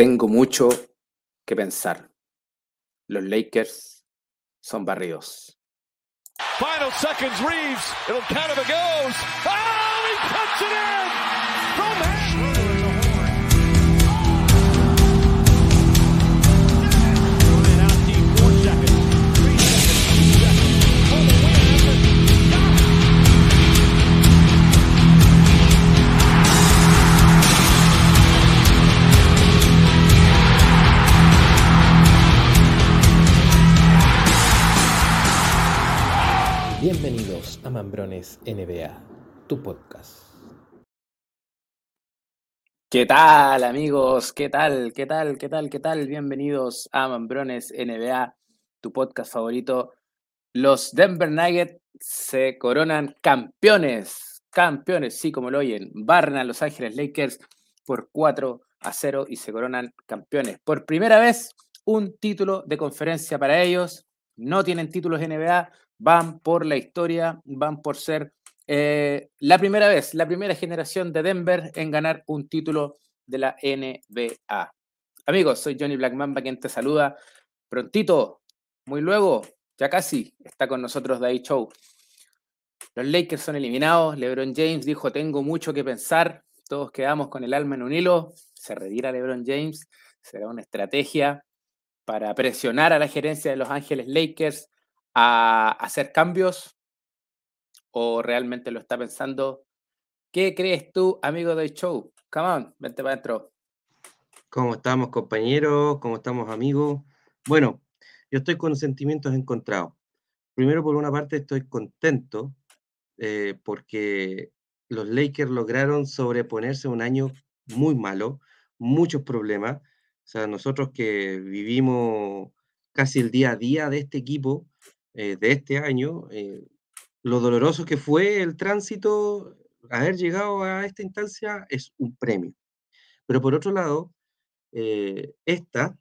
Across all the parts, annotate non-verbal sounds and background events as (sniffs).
Tengo mucho que pensar. Los Lakers son barridos. Final seconds, Reeves. It'll count if it goes. Oh, Mambrones NBA, tu podcast. ¿Qué tal amigos? ¿Qué tal? ¿Qué tal? ¿Qué tal? ¿Qué tal? Bienvenidos a Mambrones NBA, tu podcast favorito. Los Denver Nuggets se coronan campeones, campeones, sí, como lo oyen, barran a Los Ángeles Lakers por 4 a 0 y se coronan campeones. Por primera vez, un título de conferencia para ellos. No tienen títulos NBA, van por la historia, van por ser eh, la primera vez, la primera generación de Denver en ganar un título de la NBA. Amigos, soy Johnny Blackmamba quien te saluda. Prontito, muy luego, ya casi, está con nosotros Day Show. Los Lakers son eliminados. LeBron James dijo: Tengo mucho que pensar. Todos quedamos con el alma en un hilo. Se retira LeBron James. Será una estrategia para presionar a la gerencia de Los Ángeles Lakers a hacer cambios o realmente lo está pensando? ¿Qué crees tú, amigo del show? Come on, vente para adentro. ¿Cómo estamos, compañeros? ¿Cómo estamos, amigos? Bueno, yo estoy con sentimientos encontrados. Primero, por una parte, estoy contento eh, porque los Lakers lograron sobreponerse un año muy malo, muchos problemas. O sea, nosotros que vivimos casi el día a día de este equipo, eh, de este año, eh, lo doloroso que fue el tránsito, haber llegado a esta instancia es un premio. Pero por otro lado, eh, esta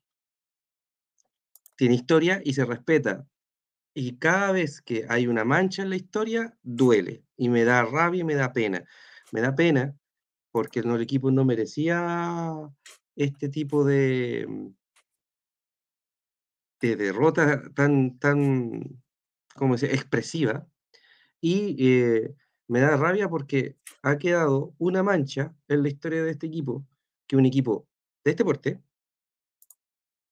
tiene historia y se respeta. Y cada vez que hay una mancha en la historia, duele. Y me da rabia y me da pena. Me da pena porque el equipo no merecía este tipo de, de derrota tan, tan, como se expresiva. Y eh, me da rabia porque ha quedado una mancha en la historia de este equipo, que un equipo de este porte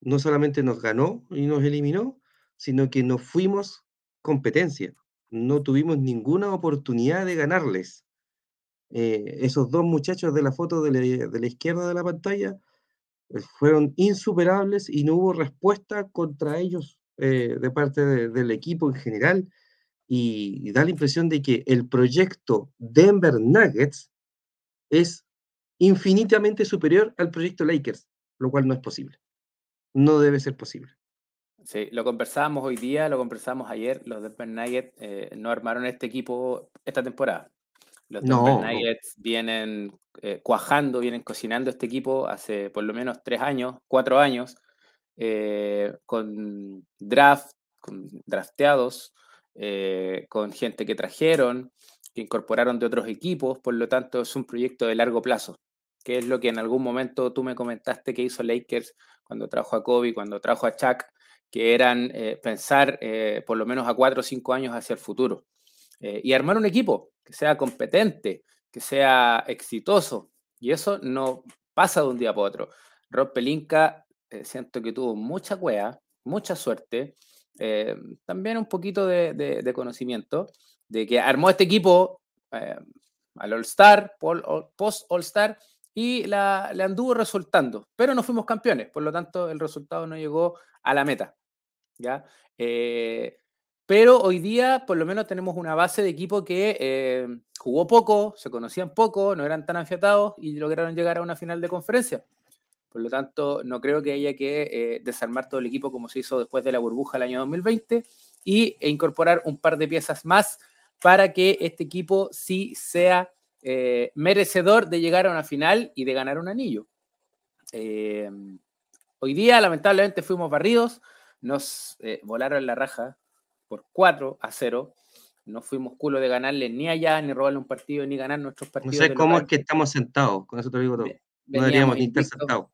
no solamente nos ganó y nos eliminó, sino que no fuimos competencia. No tuvimos ninguna oportunidad de ganarles. Eh, esos dos muchachos de la foto de la izquierda de la pantalla fueron insuperables y no hubo respuesta contra ellos eh, de parte del equipo en general. Y, da la impresión de que el proyecto Denver Nuggets es infinitamente superior al proyecto Lakers, lo cual no es posible. No debe ser posible. Sí, lo conversábamos hoy día, lo conversábamos ayer. Los Denver Nuggets eh, no armaron este equipo esta temporada. Los Denver Nuggets vienen eh, cuajando, vienen cocinando este equipo hace por lo menos tres años, cuatro años, eh, con draft, con drafteados, eh, con gente que trajeron, que incorporaron de otros equipos, por lo tanto es un proyecto de largo plazo, que es lo que en algún momento tú me comentaste que hizo Lakers cuando trajo a Kobe, cuando trajo a Chuck, que eran pensar por lo menos a cuatro o cinco años hacia el futuro. y armar un equipo que sea competente, que sea exitoso. Y eso no pasa de un día para otro. Rob Pelinka, eh, siento que tuvo mucha cueva, mucha suerte, eh, también un poquito de, conocimiento, de que armó este equipo eh, al All-Star, post-All-Star, y la, le anduvo resultando, pero no fuimos campeones, por lo tanto el resultado no llegó a la meta. ¿ya? Pero hoy día, por lo menos, tenemos una base de equipo que eh, jugó poco, se conocían poco, no eran tan afiatados y lograron llegar a una final de conferencia. Por lo tanto, no creo que haya que eh, desarmar todo el equipo como se hizo después de la burbuja el año 2020 y, e incorporar un par de piezas más para que este equipo sí sea eh, merecedor de llegar a una final y de ganar un anillo. hoy día, lamentablemente, fuimos barridos, nos volaron la raja por 4 a 0. No fuimos culo de ganarle ni allá, ni robarle un partido, ni ganar nuestros partidos. No sé cómo es que estamos sentados, con eso te digo todo. No deberíamos ni estar sentados.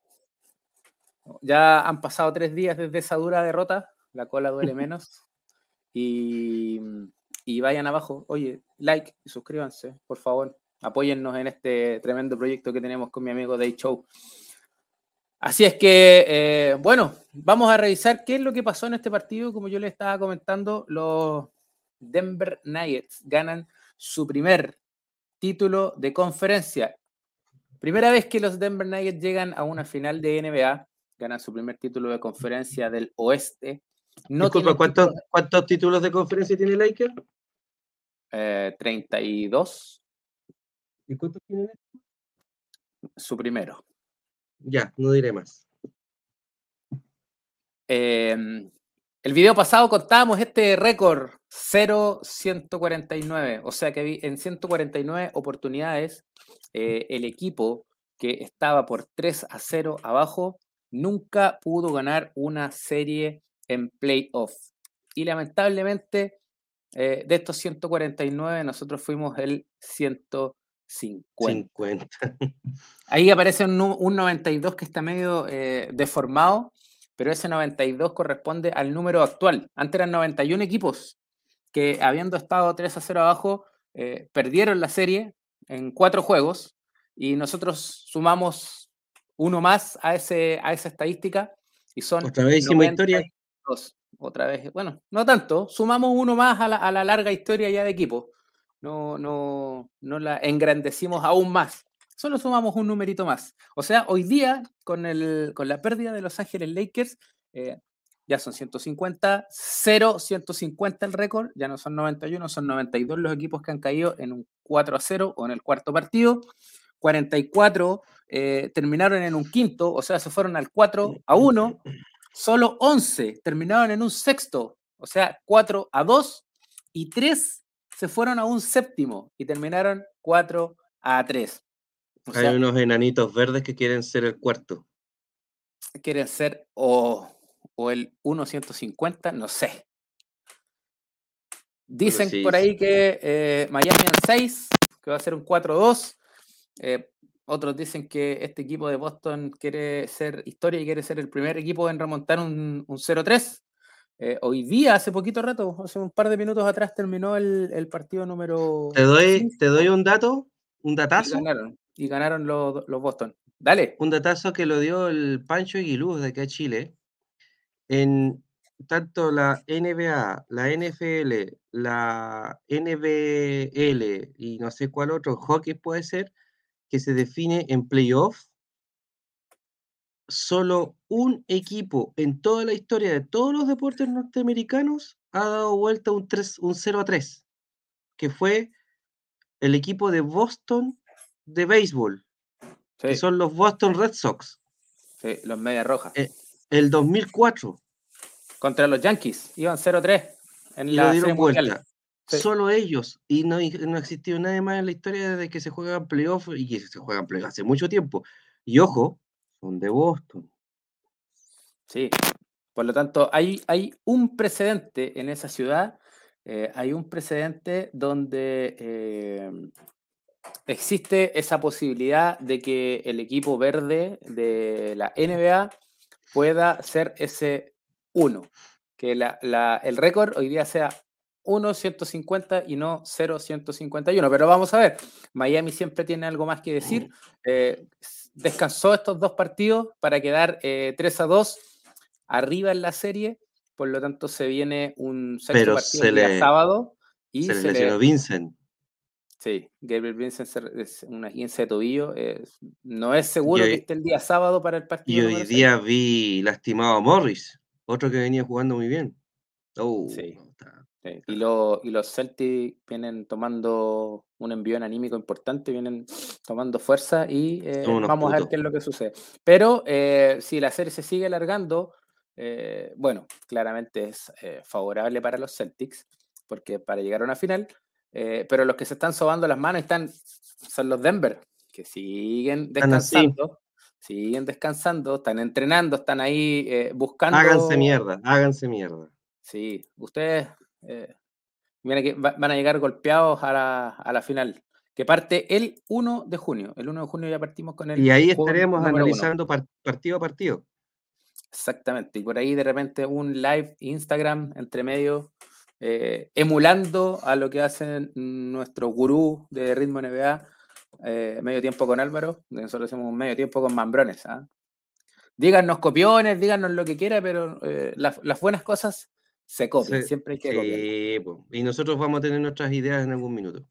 Ya han pasado tres días desde esa dura derrota, la cola duele (laughs) menos. y, y vayan abajo, oye, like y suscríbanse, por favor. Apóyennos en este tremendo proyecto que tenemos con mi amigo Day Show. Así es que, eh, bueno, vamos a revisar qué es lo que pasó en este partido. Como yo les estaba comentando, los Denver Nuggets ganan su primer título de conferencia. Primera vez que los Denver Nuggets llegan a una final de NBA, ganan su primer título de conferencia del oeste. No Disculpa, ¿cuántos, ¿cuántos, títulos de conferencia tiene Lakers? Eh, 32. ¿Y cuántos tiene? Su primero. Ya, no diré más. Eh, el video pasado contábamos este récord 0-149, o sea que en 149 oportunidades eh, el equipo que estaba por 3 a 0 abajo nunca pudo ganar una serie en playoff. Y lamentablemente eh, de estos 149 nosotros fuimos el 150. 50. Ahí aparece un, 92 que está medio eh, deformado pero ese 92 corresponde al número actual. Antes eran 91 equipos que habiendo estado 3 a 0 abajo, eh, perdieron la serie en cuatro juegos y nosotros sumamos uno más a, ese, a esa estadística y son... Otra vez hicimos historia. Otra vez, bueno, no tanto, sumamos uno más a la, a la larga historia ya de equipo. No, no, no la engrandecimos aún más solo sumamos un numerito más. O sea, hoy día, con, el, con la pérdida de Los Ángeles Lakers, eh, ya son 150, 0, 150 el récord, ya no son 91, son 92 los equipos que han caído en un 4 a 0 o en el cuarto partido. 44 eh, terminaron en un quinto, o sea, se fueron al 4 a 1. Solo 11 terminaron en un sexto, o sea, 4 a 2. Y 3 se fueron a un séptimo y terminaron 4 a 3. Hay unos enanitos verdes que quieren ser el cuarto. Quieren ser o, o el 1.150, no sé. Dicen por ahí que eh, Miami en 6, que va a ser un 4-2. Eh, otros dicen que este equipo de Boston quiere ser historia y quiere ser el primer equipo en remontar un, un 0-3. Eh, hoy día, hace poquito rato, hace un par de minutos atrás, terminó el, el partido número. ¿Te doy, ¿Te doy un dato? ¿Un datazo? y ganaron los, los Boston. Dale. Un datazo que lo dio el Pancho Aguiluz de acá a Chile. En tanto la NBA, la NFL, la NBL y no sé cuál otro, hockey puede ser, que se define en playoff, solo un equipo en toda la historia de todos los deportes norteamericanos ha dado vuelta un, 3, un 0 a 3, que fue el equipo de Boston de béisbol, que son los Boston Red Sox. Sí, los Medias Rojas. Eh, el 2004. Contra los Yankees, iban 0-3 en la dieron vuelta. Solo ellos. Y no, no existió nadie más en la historia de que se juegan playoffs y que se juegan playoffs hace mucho tiempo. Y ojo, son de Boston. Sí, por lo tanto, hay, hay un precedente en esa ciudad, eh, hay un precedente donde eh, existe esa posibilidad de que el equipo verde de la NBA pueda ser ese 1, que el récord hoy día sea 1.150 y no 0.151. Pero vamos a ver, Miami siempre tiene algo más que decir. Eh, descansó estos dos partidos para quedar 3 eh, a 2 arriba en la serie, por lo tanto se viene un sexto partido el sábado. Y se, se le Vincent. Sí, Gabriel Vincent es una agencia de tobillo. no es seguro que esté el día sábado para el partido. Y hoy día vi lastimado a Morris, otro que venía jugando muy bien. Oh, sí. Y, los Celtics vienen tomando un envío anímico importante, vienen (sniffs) tomando fuerza y eh, vamos a ver qué es lo que sucede. Pero eh, si la serie se sigue alargando, eh, bueno, claramente es favorable para los Celtics, porque para llegar a una final pero los que se están sobando las manos están, son los Denver, que siguen descansando. Siguen descansando, están entrenando, están ahí buscando. Háganse mierda, háganse mierda. Sí, ustedes eh, van a llegar golpeados a la, a la final que parte el 1 de junio. El 1 de junio ya partimos con el. Y ahí estaremos analizando partido a partido. Exactamente. Y por ahí de repente un live Instagram entre medio, eh, emulando a lo que hacen nuestro gurú de ritmo NBA, eh, medio tiempo con Álvaro. Nosotros hacemos un medio tiempo con Mambrones. ¿ah? Díganos copiones, díganos lo que quiera, pero eh, las, buenas cosas se copian. Siempre hay que copiar. Y nosotros vamos a tener nuestras ideas en algún minuto.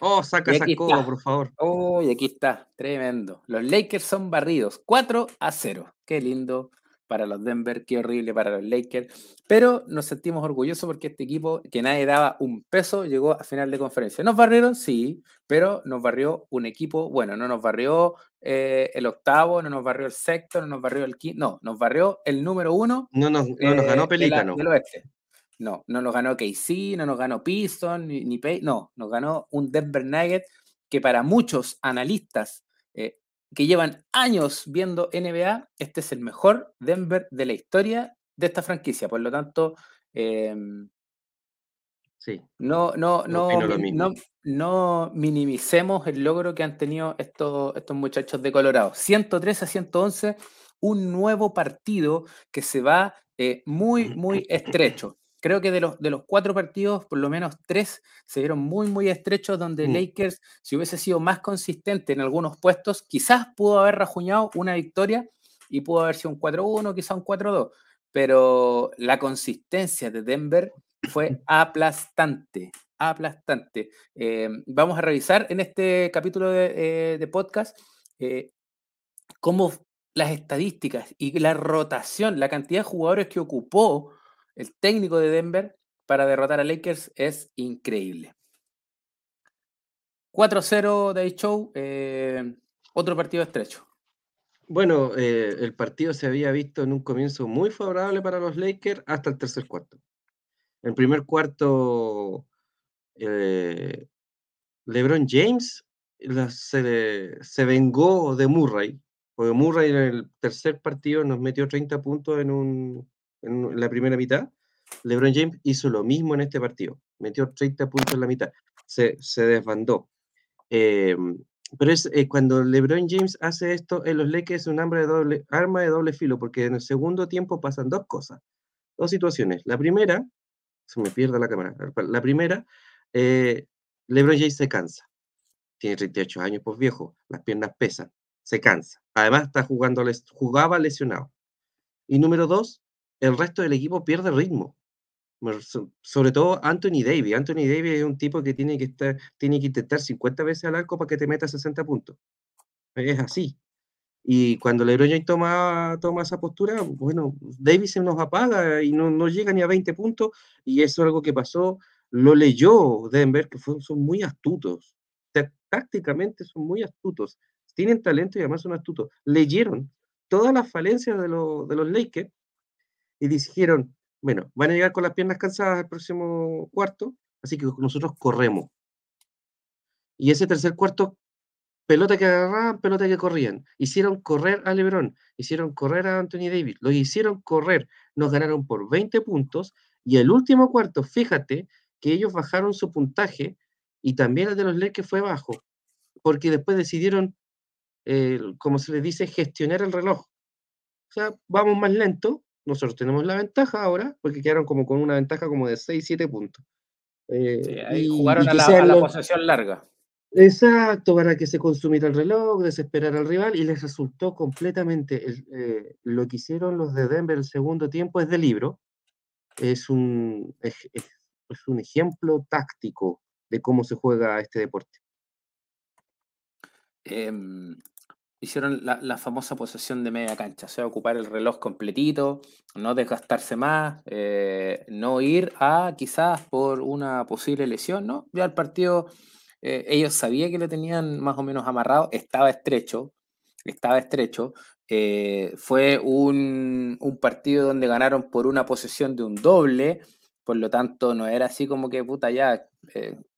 Oh, saca esa copa, por favor. Oh, y aquí está, tremendo. Los Lakers son barridos, 4 a 0. Qué lindo para los Denver, qué horrible para los Lakers. Pero nos sentimos orgullosos porque este equipo, que nadie daba un peso, llegó a final de conferencia. ¿Nos barrieron? Sí, pero nos barrió un equipo, bueno, no nos barrió eh, el octavo, no nos barrió el sexto, no nos barrió el quinto, no, nos barrió el número uno. No nos, no nos ganó Pelícano. Del oeste. No, no nos ganó KC, no nos ganó Piston, ni, ni Pay, no, nos ganó un Denver Nugget que para muchos analistas eh, que llevan años viendo NBA, este es el mejor Denver de la historia de esta franquicia. Por lo tanto, em, sí. no, no, no, no, no, minimicemos el logro que han tenido estos, estos muchachos de Colorado. 103 a 111, un nuevo partido que se va eh, muy, (laughs) muy estrecho. Creo que de los, de los cuatro partidos, por lo menos tres se vieron muy, muy estrechos, donde mm. Lakers, si hubiese sido más consistente en algunos puestos, quizás pudo haber rajuñado una victoria y pudo haber sido un 4-1, quizás un 4-2. Pero la consistencia de Denver fue (laughs) aplastante, aplastante. Eh, vamos a revisar en este capítulo de, eh, podcast eh, cómo las estadísticas y la rotación, la cantidad de jugadores que ocupó el técnico de Denver para derrotar a Lakers es increíble. 4-0 de Show, eh, otro partido estrecho. Bueno, eh, el partido se había visto en un comienzo muy favorable para los Lakers hasta el tercer cuarto. En el primer cuarto, eh, LeBron James se, se, vengó de Murray, porque Murray en el tercer partido nos metió 30 puntos en un, en la primera mitad, LeBron James hizo lo mismo en este partido. Metió 30 puntos en la mitad. Se, se desbandó. Em, pero es eh, cuando LeBron James hace esto en los Lakers es un de, doble, arma de doble filo, porque en el segundo tiempo pasan dos cosas, dos situaciones. La primera, se me pierde la cámara, la primera, eh, LeBron James se cansa. Tiene 38 años, pues viejo, las piernas pesan, se cansa. Además, está jugando, jugaba lesionado. Y número dos, el resto del equipo pierde ritmo. Sobre todo Anthony Davis. Anthony Davis es un tipo que tiene que, estar, tiene que intentar 50 veces al arco para que te meta 60 puntos. Es así. Y cuando LeBron James toma, toma esa postura, bueno, Davis se nos apaga y no, no llega ni a 20 puntos. Y eso es algo que pasó, lo leyó Denver, que son muy astutos. Tácticamente son muy astutos. Tienen talento y además son astutos. Leyeron todas las falencias de, de los Lakers y dijeron, bueno, van a llegar con las piernas cansadas al próximo cuarto, así que nosotros corremos. Y ese tercer cuarto, pelota que agarraban, pelota que corrían. Hicieron correr a Lebron, hicieron correr a Anthony Davis, lo hicieron correr, nos ganaron por 20 puntos y el último cuarto, fíjate que ellos bajaron su puntaje y también el de los Lakers fue bajo, porque después decidieron, eh, como se les dice, gestionar el reloj. O sea, vamos más lento, nosotros tenemos la ventaja ahora, porque quedaron como con una ventaja como de 6, 7 puntos. Eh, ahí jugaron a la, posesión larga. Exacto, para que se consumiera el reloj, desesperar al rival, y les resultó completamente eh, lo que hicieron los de Denver el segundo tiempo es de libro. Es un, es, un ejemplo táctico de cómo se juega este deporte. Em, hicieron la, famosa posesión de media cancha, o sea, ocupar el reloj completito, no desgastarse más, eh, no ir a quizás por una posible lesión, ¿no? Ya el partido, eh, ellos sabían que lo tenían más o menos amarrado, estaba estrecho, estaba estrecho. Eh, fue un, un, partido donde ganaron por una posesión de un doble, por lo tanto no era así como que puta ya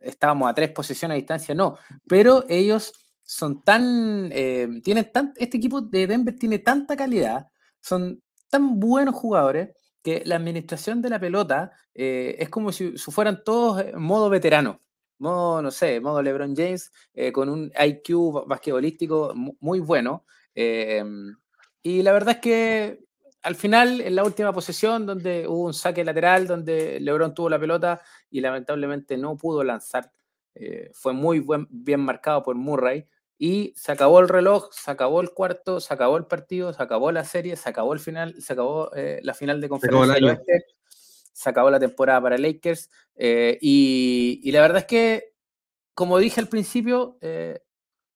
estábamos a tres posesiones a distancia, no, pero ellos son tan, eh, tienen tan, este equipo de Denver tiene tanta calidad, son tan buenos jugadores que la administración de la pelota eh, es como si, fueran todos en modo veterano, modo, no sé, modo LeBron James, eh, con un IQ basquetbolístico muy bueno. y la verdad es que al final, en la última posesión, donde hubo un saque lateral, donde Lebron tuvo la pelota y lamentablemente no pudo lanzar, eh, fue muy bien marcado por Murray. Y se acabó el reloj, se acabó el cuarto, se acabó el partido, se acabó la serie, se acabó el final, se acabó eh, la final de conferencia del oeste, se acabó la temporada para Lakers. Eh, y, la verdad es que, como dije al principio,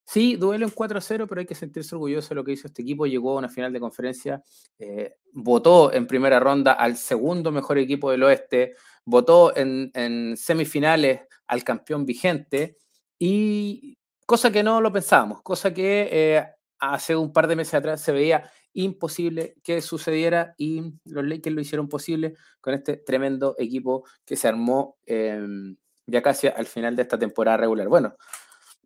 Sí, duelo en 4-0, pero hay que sentirse orgulloso de lo que hizo este equipo. Llegó a una final de conferencia, eh, votó en primera ronda al segundo mejor equipo del oeste, votó en, semifinales al campeón vigente, y cosa que no lo pensábamos, cosa que eh, hace un par de meses atrás se veía imposible que sucediera y los Lakers lo hicieron posible con este tremendo equipo que se armó em, ya casi al final de esta temporada regular. Bueno,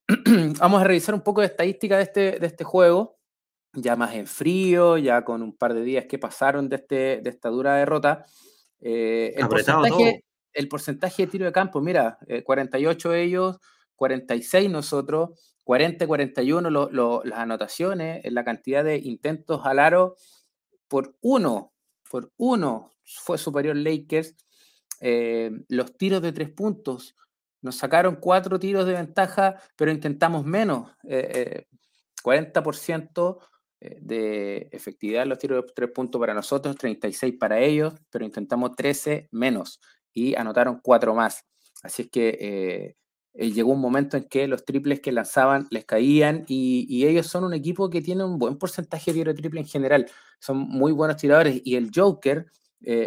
(clears throat) vamos a revisar un poco de estadística de este, de este juego, ya más en frío, ya con un par de días que pasaron de, este, de esta dura derrota. Eh, el, porcentaje, el, porcentaje, de tiro de campo, mira, 48 eh, ellos, 46 nosotros, 40, 41 las anotaciones, la cantidad de intentos al aro, por uno, por uno fue superior Lakers. Eh, los tiros de tres puntos, nos sacaron cuatro tiros de ventaja, pero intentamos menos. 40% eh, eh, de efectividad en los tiros de tres puntos para nosotros, 36 para ellos, pero intentamos 13 menos y anotaron cuatro más. Así es que eh, llegó un momento en que los triples que lanzaban les caían y, ellos son un equipo que tiene un buen porcentaje de tiro triple en general. Son muy buenos tiradores y el Joker,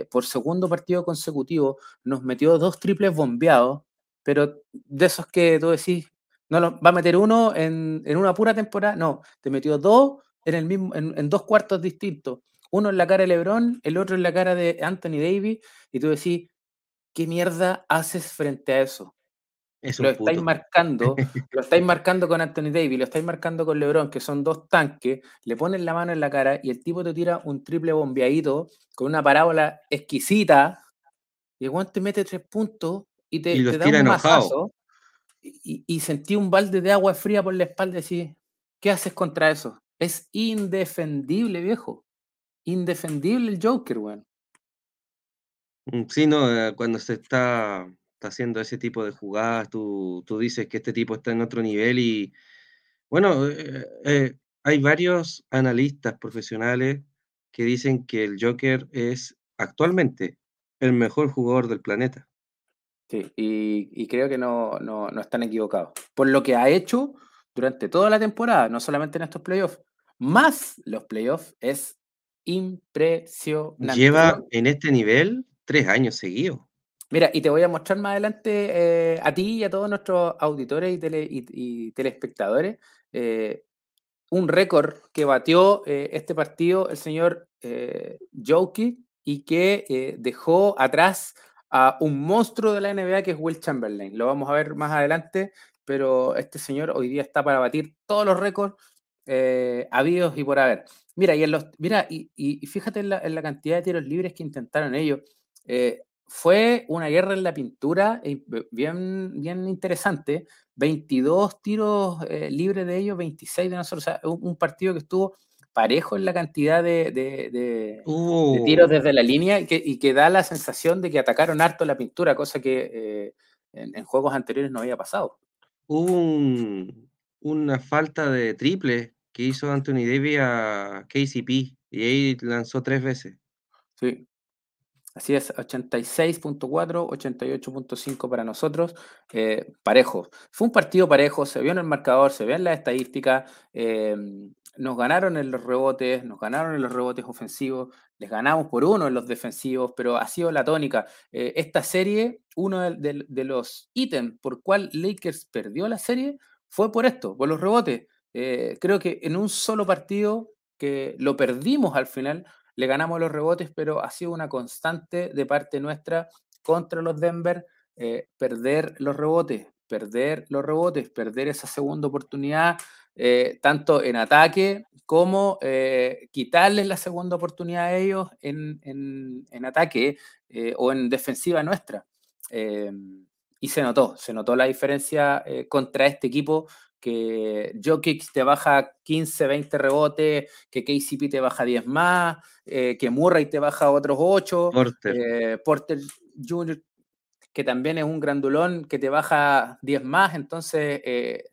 por segundo partido consecutivo, nos metió dos triples bombeados pero de esos que tú decís, no lo, va a meter uno en, una pura temporada, no, te metió dos en, el mismo, en, dos cuartos distintos. Uno en la cara de LeBron, el otro en la cara de Anthony Davis, y tú decís, ¿qué mierda haces frente a eso? lo estáis marcando, (laughs) lo estáis marcando con Anthony Davis, lo estáis marcando con LeBron, que son dos tanques, le pones la mano en la cara y el tipo te tira un triple bombeadito con una parábola exquisita, y el te mete tres puntos y te, da un masazo y, sentí un balde de agua fría por la espalda y decís, ¿qué haces contra eso? Es indefendible, viejo. Indefendible el Joker, weón. Mm, sí, no, eh, cuando se está, haciendo ese tipo de jugadas, tú, dices que este tipo está en otro nivel y, bueno, eh, eh, hay varios analistas profesionales que dicen que el Joker es actualmente el mejor jugador del planeta. Sí, y, creo que no, no, están equivocados. Por lo que ha hecho durante toda la temporada, no solamente en estos playoffs, más los playoffs, es impresionante. Lleva en este nivel tres años seguidos. Mira, y te voy a mostrar más adelante eh, a ti y a todos nuestros auditores y, telespectadores eh, un récord que batió eh, este partido el señor eh, y que dejó atrás a un monstruo de la NBA que es Will Chamberlain. Lo vamos a ver más adelante, pero este señor hoy día está para batir todos los récords habidos y por haber. Mira, y, en los, mira, y, fíjate en la, cantidad de tiros libres que intentaron ellos. Eh, fue una guerra en la pintura eh, bien, bien interesante. 22 tiros libres de ellos, 26 de nosotros. O sea, un partido que estuvo parejo en la cantidad de, tiros uh. desde la línea y que, da la sensación de que atacaron harto la pintura, cosa que eh, en, juegos anteriores no había pasado. Hubo una falta de triple que hizo Anthony Davis a KCP y ahí lanzó tres veces. Sí. Así es, 86.4, 88.5 para nosotros, eh, parejo. Fue un partido parejo, se vio en el marcador, se ve en la estadística. Eh, nos ganaron en los rebotes, nos ganaron en los rebotes ofensivos, les ganamos por uno en los defensivos, pero ha sido la tónica. Eh, esta serie, uno de, los ítems por cual Lakers perdió la serie fue por esto, por los rebotes. Eh, creo que en un solo partido que lo perdimos al final, le ganamos los rebotes, pero ha sido una constante de parte nuestra contra los Denver, eh, perder los rebotes, perder los rebotes, perder esa segunda oportunidad eh, tanto en ataque como eh, quitarles la segunda oportunidad a ellos en, ataque eh, o en defensiva nuestra. y se notó, se notó la diferencia contra este equipo que Jokic te baja 15, 20 rebotes, que KCP te baja 10 más, eh, que Murray te baja otros 8, Porter. eh, Porter Jr., que también es un grandulón, que te baja 10 más, entonces eh,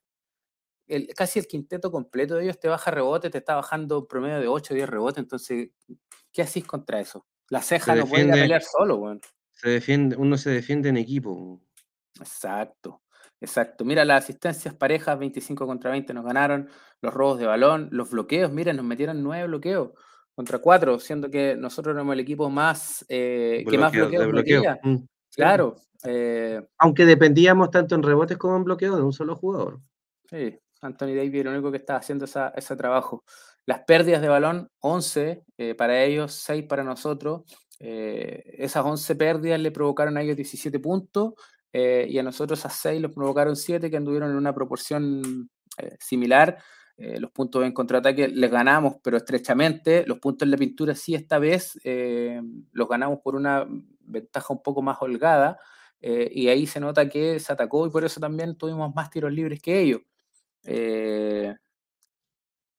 el- casi el quinteto completo de ellos te baja rebote, te está bajando un promedio de 8 o 10 rebotes, entonces, ¿qué hacís contra eso? La ceja no puede pelear solo, weón. Se defiende, uno se defiende en equipo. Exacto, exacto. Mira, las asistencias parejas, 25 contra 20 nos ganaron, los robos de balón, los bloqueos, mira, nos metieron 9 bloqueos contra 4, siendo que nosotros éramos el equipo más eh, que más Bloqueo- bloqueos bloqueo. Mm. Claro, eh, Aunque dependíamos tanto en rebotes como en bloqueo de un solo jugador. sí, Anthony Davis era el único que estaba haciendo esa- ese trabajo. Las pérdidas de balón, 11 eh, para ellos, 6 para nosotros. Esas 11 pérdidas le provocaron a ellos 17 puntos eh, y a nosotros esas 6 los provocaron 7 que anduvieron en una proporción eh, similar. Eh, los puntos en contraataque les ganamos, pero estrechamente. Los puntos en la pintura sí esta vez eh, los ganamos por una ventaja un poco más holgada. eh, y ahí se nota que se atacó y por eso también tuvimos más tiros libres que ellos.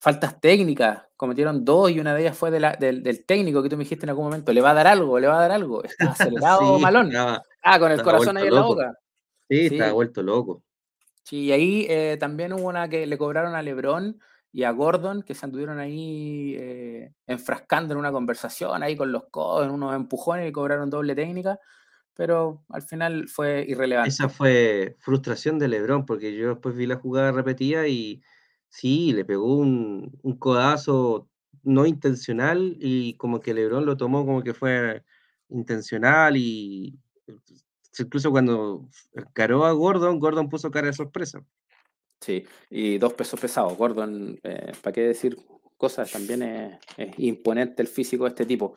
Faltas técnicas, cometieron dos y una de ellas fue de la- del, del técnico que tú me dijiste en algún momento, le va a dar algo, le va a dar algo. Está (laughs) acelerado Sí, Malón. estaba- Ah, con el corazón ahí en vuelto la loco. boca. sí, Sí. estaba vuelto loco. Sí, y ahí eh, también hubo una que le cobraron a Lebron y a Gordon, que se anduvieron ahí eh, enfrascando en una conversación, ahí con los codos, en unos empujones y cobraron doble técnica, pero al final fue irrelevante. Esa fue frustración de Lebron, porque yo después vi la jugada repetida y sí, le pegó un, un codazo no intencional y como que Lebron lo tomó como que fue intencional y incluso cuando encaró a Gordon, Gordon puso cara de sorpresa. Sí, y dos pesos pesados. Gordon, ¿para qué decir cosas? También es, es imponente el físico de este tipo.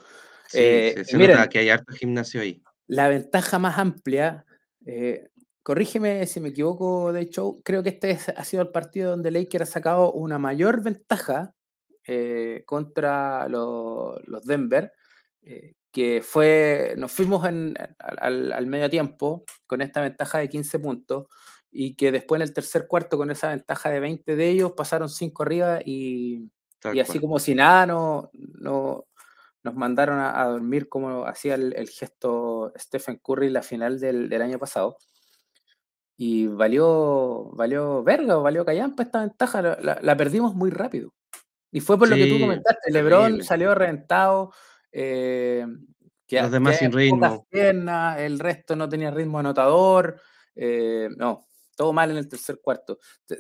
Sí, Eh, se miren, nota que hay harto gimnasio ahí. la ventaja más amplia, eh, corrígeme si me equivoco, de hecho, creo que este es- ha sido el partido donde Laker ha sacado una mayor ventaja eh, contra lo- los Denver, eh, que fue, nos fuimos en- al, medio tiempo con esta ventaja de 15 puntos y que después en el tercer cuarto con esa ventaja de 20 de ellos pasaron 5 arriba y, así como si nada no, no- nos mandaron a, a dormir como hacía el, el gesto Stephen Curry en la final del, del año pasado. Y valió, valió verga, o valió callampa esta ventaja, la, la- la perdimos muy rápido. Y fue por lo que tú comentaste, LeBron salió reventado, eh, que, Los demás sin ritmo. piernas, el resto no tenía ritmo anotador, eh, no, todo mal en el tercer cuarto.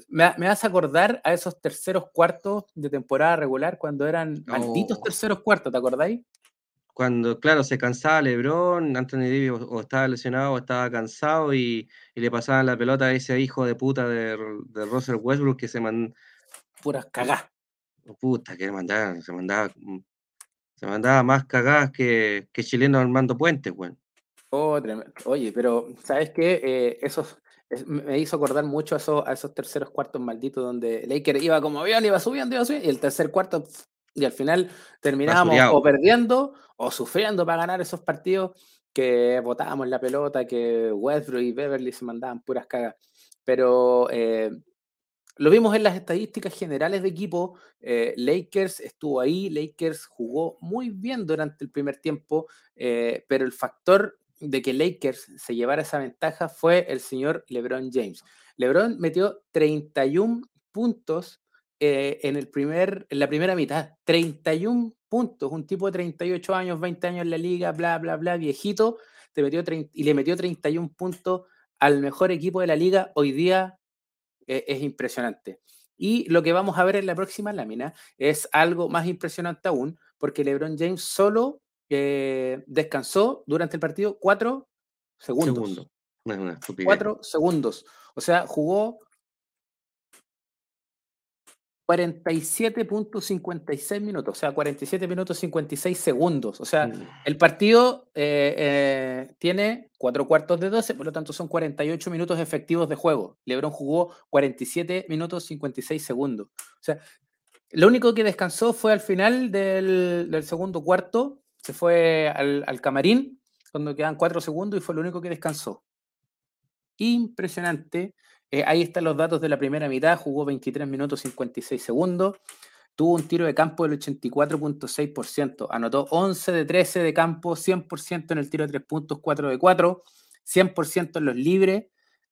Me, me hace acordar a esos terceros cuartos de temporada regular cuando eran malditos terceros cuartos, ¿te acordáis? Cuando, claro, se cansaba LeBron, Anthony Davis o, o estaba lesionado o estaba cansado y, y le pasaban la pelota a ese hijo de puta de, de Russell Westbrook que se man, Puras cagás. puta, que mandaba, se mandaba, mm, se mandaba más cagadas que, que chileno Armando Puentes, weón. Oh. Oye, pero ¿sabes qué? Eh, esos, es- me me hizo acordar mucho a esos, a esos terceros cuartos malditos donde Laker iba como avión, iba subiendo, iba subiendo, y el tercer cuarto, pf, y al final terminábamos o perdiendo o sufriendo para ganar esos partidos que botábamos la pelota, que Westbrook y Beverly se mandaban puras cagas. Pero eh, lo vimos en las estadísticas generales de equipo. eh, Lakers estuvo ahí, Lakers jugó muy bien durante el primer tiempo, eh, pero el factor de que Lakers se llevara esa ventaja fue el señor LeBron James. LeBron metió 31 puntos eh, en, el primer, en la primera mitad. 31 puntos. Un tipo de 38 años, 20 años en la liga, bla, bla, bla, viejito, te metió 30 y le metió 31 puntos al mejor equipo de la liga. Hoy día eh, es impresionante. Y lo que vamos a ver en la próxima lámina es algo más impresionante aún, porque LeBron James solo eh, descansó durante el partido cuatro segundos. Segundo. No es una estupidez. Cuatro segundos. O sea, jugó 47.56 minutos, o sea, 47 minutos 56 segundos. O sea, Mm, el partido eh, eh, tiene cuatro cuartos de 12, por lo tanto son 48 minutos efectivos de juego. LeBron jugó 47 minutos 56 segundos. O sea, lo único que descansó fue al final del, del segundo cuarto, se fue al, al camarín cuando quedan cuatro segundos y fue lo único que descansó. Impresionante. Ahí están los datos de la primera mitad, jugó 23 minutos 56 segundos, tuvo un tiro de campo del 84.6%, anotó 11 de 13 de campo, 100% en el tiro de 3 puntos, 4 de 4, 100% en los libres,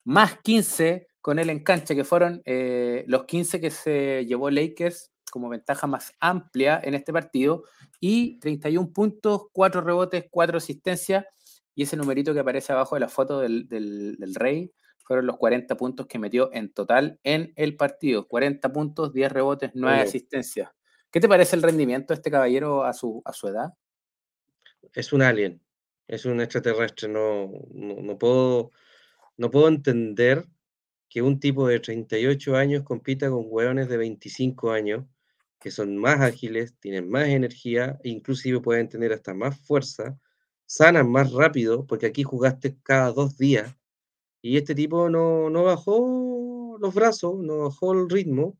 más 15 con él en cancha, que fueron eh, los 15 que se llevó Lakers como ventaja más amplia en este partido, y 31 puntos, 4 rebotes, 4 asistencias, y ese numerito que aparece abajo de la foto del, del Rey fueron los 40 puntos que metió en total en el partido. 40 puntos, 10 rebotes, 9 asistencias. ¿Qué te parece el rendimiento de este caballero a su, a su edad? Es un alien, es un extraterrestre. No, no, puedo, no puedo entender que un tipo de 38 años compita con hueones de 25 años que son más ágiles, tienen más energía, e inclusive pueden tener hasta más fuerza, sanan más rápido, porque aquí jugaste cada dos días, y este tipo no, no bajó los brazos, no bajó el ritmo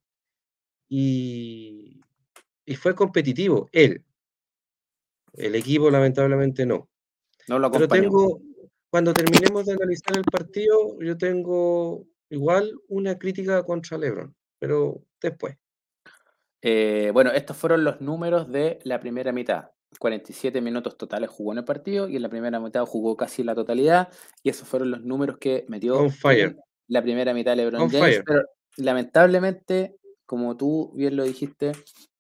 y, y fue competitivo, él. El equipo lamentablemente no. No lo Pero tengo, cuando terminemos de analizar el partido, yo tengo igual una crítica contra Lebron, pero después. Eh, bueno, estos fueron los números de la primera mitad. 47 minutos totales jugó en el partido y en la primera mitad jugó casi la totalidad y esos fueron los números que metió la primera mitad de LeBron James. Pero lamentablemente, como tú bien lo dijiste,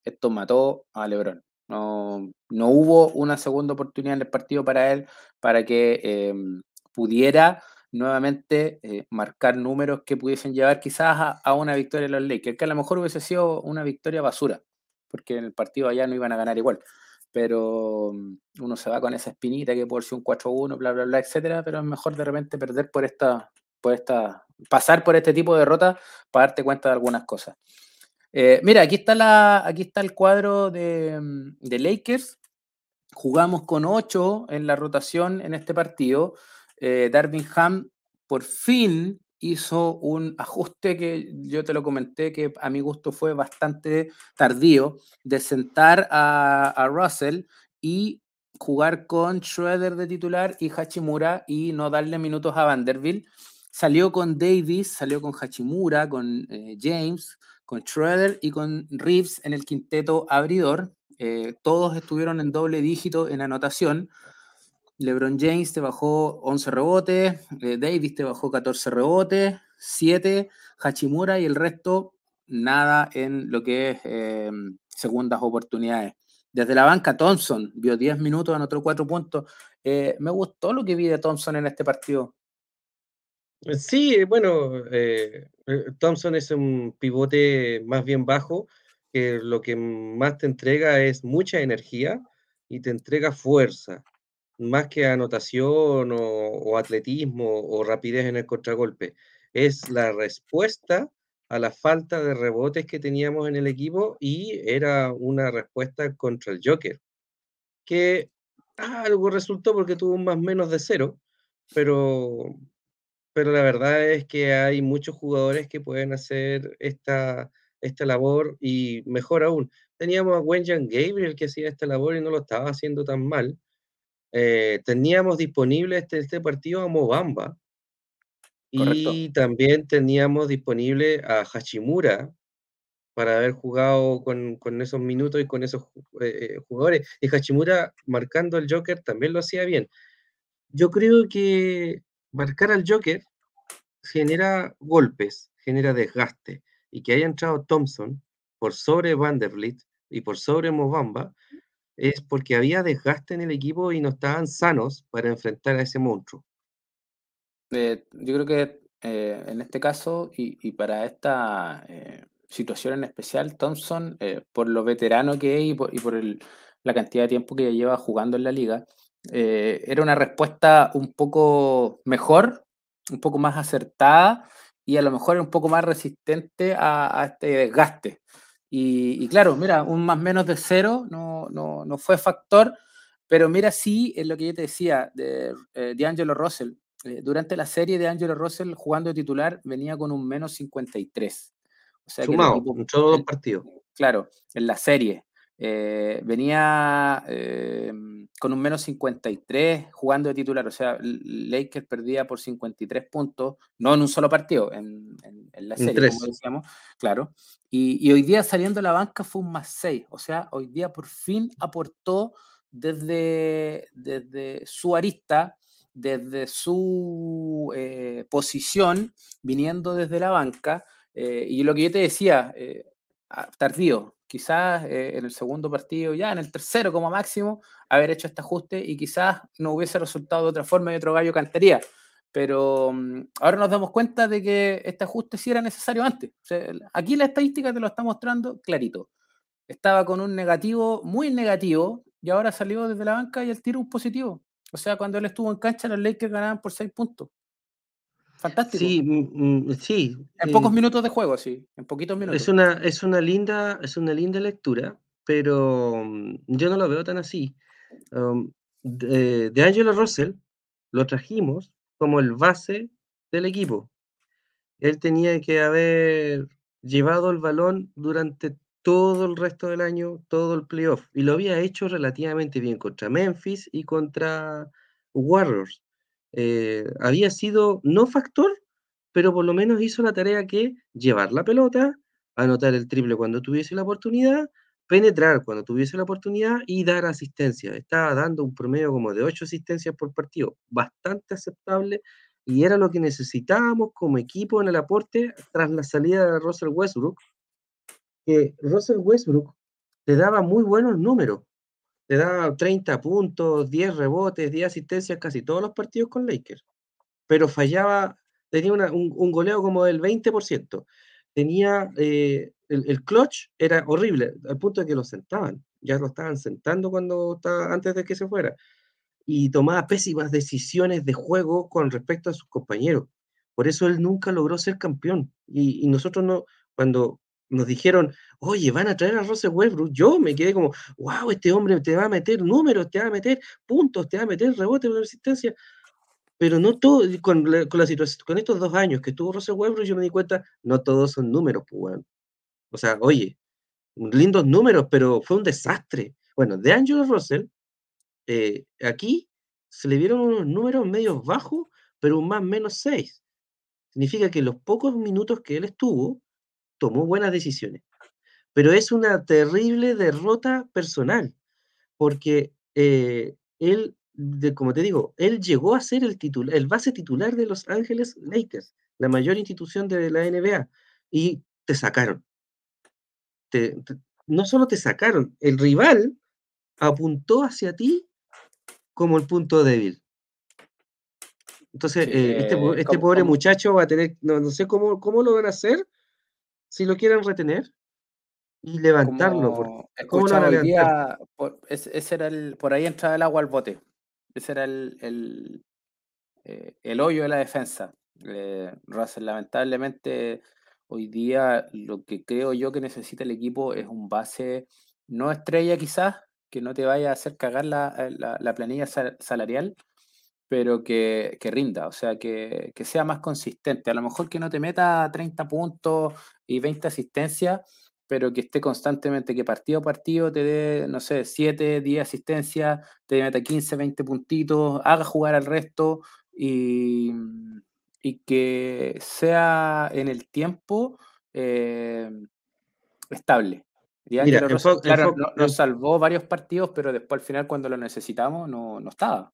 esto mató a LeBron. No, no hubo una segunda oportunidad en el partido para él para que em, pudiera nuevamente eh, marcar números que pudiesen llevar quizás a, una victoria de los Lakers, que a lo mejor hubiese sido una victoria basura, porque en el partido allá no iban a ganar igual pero mm, uno se va con esa espinita que por si un 4-1, bla, bla, bla, etcétera, pero es mejor de repente perder por esta, por esta, pasar por este tipo de derrota para darte cuenta de algunas cosas. Eh, mira, aquí está, la, aquí está el cuadro de, mm, de Lakers. Jugamos con 8 en la rotación en este partido. Eh, Darvin Ham por fin hizo un ajuste que yo te lo comenté que a mi gusto fue bastante tardío, de sentar a, Russell y jugar con Schroeder de titular y Hachimura y no darle minutos a Vanderbilt. Salió con Davis, salió con Hachimura, con eh, James, con Schroeder y con Reeves en el quinteto abridor. Eh, todos estuvieron en doble dígito en anotación. LeBron James te bajó 11 rebotes, eh, Davis te bajó 14 rebotes, 7 Hachimura y el resto nada en lo que es em, segundas oportunidades. Desde la banca, Thompson vio 10 minutos, en otro 4 puntos. Eh, me gustó lo que vi de Thompson en este partido. Sí, bueno, eh, Thompson es un pivote más bien bajo, que lo que más te entrega es mucha energía y te entrega fuerza más que anotación o, atletismo o rapidez en el contragolpe. Es la respuesta a la falta de rebotes que teníamos en el equipo y era una respuesta contra el Joker, que algo resultó porque tuvo un más menos de cero, pero, pero la verdad es que hay muchos jugadores que pueden hacer esta, esta labor y mejor aún. Teníamos a Wenjan Gabriel que hacía esta labor y no lo estaba haciendo tan mal. Eh, teníamos disponible este, este partido a Mobamba y también teníamos disponible a Hachimura para haber jugado con, esos minutos y con esos eh, jugadores. Y Hachimura marcando al Joker también lo hacía bien. Yo creo que marcar al Joker genera golpes, genera desgaste. Y que haya entrado Thompson por sobre Vanderbilt y por sobre Mobamba, es porque había desgaste en el equipo y no estaban sanos para enfrentar a ese monstruo. Eh, yo creo que eh, en este caso y, para esta eh, situación en especial, Thompson, por lo veterano que es y por, la cantidad de tiempo que lleva jugando en la liga, era una respuesta un poco mejor, un poco más acertada y a lo mejor un poco más resistente a este desgaste. Y, claro, mira, un más menos de cero no, no, no, fue factor, pero mira, sí, es lo que yo te decía de, eh, Angelo Russell. Eh, durante la serie de Angelo Russell jugando de titular venía con un menos 53. O sea Sumado, en todos los partidos. Claro, en la serie. Eh, venía eh, con un menos 53 jugando de titular, o sea, Lakers perdía por 53 puntos, no en un solo partido, en, la serie, como decíamos, claro. Y, hoy día saliendo de la banca fue un más 6, o sea, hoy día por fin aportó desde, desde su arista, desde su eh, posición, viniendo desde la banca. y lo que yo te decía, tardío, quizás eh, en el segundo partido, ya en el tercero como máximo, haber hecho este ajuste y quizás no hubiese resultado de otra forma y otro gallo cantaría. Pero mm, ahora nos damos cuenta de que este ajuste sí era necesario antes. aquí la estadística te lo está mostrando clarito. Estaba con un negativo, muy negativo, y ahora salió desde la banca y el tiro un positivo. O sea, cuando él estuvo en cancha, los Lakers ganaban por seis puntos. Fantástico. Sí, mm, mm, sí. En pocos eh, minutos de juego, sí, en poquitos minutos. Es una, es una, linda, es una linda lectura, pero mm, yo no lo veo tan así. Um, de, Angelo Russell lo trajimos como el base del equipo. Él tenía que haber llevado el balón durante todo el resto del año, todo el playoff, y lo había hecho relativamente bien contra Memphis y contra Warriors. Eh, había sido no factor, pero por lo menos hizo la tarea que llevar la pelota, anotar el triple cuando tuviese la oportunidad, penetrar cuando tuviese la oportunidad y dar asistencia. Estaba dando un promedio como de ocho asistencias por partido, bastante aceptable y era lo que necesitábamos como equipo en el aporte tras la salida de Russell Westbrook, que Russell Westbrook te daba muy buenos números, te da 30 puntos, 10 rebotes, 10 asistencias, casi todos los partidos con Lakers. Pero fallaba, tenía un, goleo como del 20%. Tenía, eh, el, clutch era horrible, al punto de que lo sentaban. Ya lo estaban sentando cuando estaba, antes de que se fuera. Y tomaba pésimas decisiones de juego con respecto a sus compañeros. Por eso él nunca logró ser campeón. Y, y nosotros no, cuando nos dijeron, oye, van a traer a Russell Westbrook, yo me quedé como, wow, este hombre te va a meter números, te va a meter puntos, te va a meter rebote de resistencia. Pero no todo, con la, con la situación, con estos dos años que estuvo Russell Westbrook, yo me di cuenta, no todos son números, pues, O sea, oye, lindos números, pero fue un desastre. Bueno, de Angelo Russell, eh, aquí se le vieron unos números medios bajos, pero un más menos seis. Significa que los pocos minutos que él estuvo, tomó buenas decisiones. Pero es una terrible derrota personal, porque eh, él, como te digo, él llegó a ser el, titular, el base titular de Los Ángeles Lakers, la mayor institución de la NBA, y te sacaron. no solo te sacaron, el rival apuntó hacia ti como el punto débil. Entonces, eh, este, este pobre muchacho va a tener, no, no sé cómo, cómo lo van a hacer, si lo quieren retener y levantarlo. Como, ¿Cómo lo día, por, ese, era el, por ahí entraba el agua al bote. Ese era el, el, eh, el hoyo de la defensa. Eh, Russell, lamentablemente, hoy día lo que creo yo que necesita el equipo es un base no estrella quizás, que no te vaya a hacer cagar la, la, la planilla salarial, pero que, rinda, o sea, que, sea más consistente. A lo mejor que no te meta 30 puntos y 20 asistencias, pero que esté constantemente, que partido a partido te dé, no sé, 7, 10 asistencias, te meta 15, 20 puntitos, haga jugar al resto y, que sea en el tiempo eh, estable. Mira, claro, nos, salvó varios partidos, pero después al final cuando lo necesitamos no, no estaba.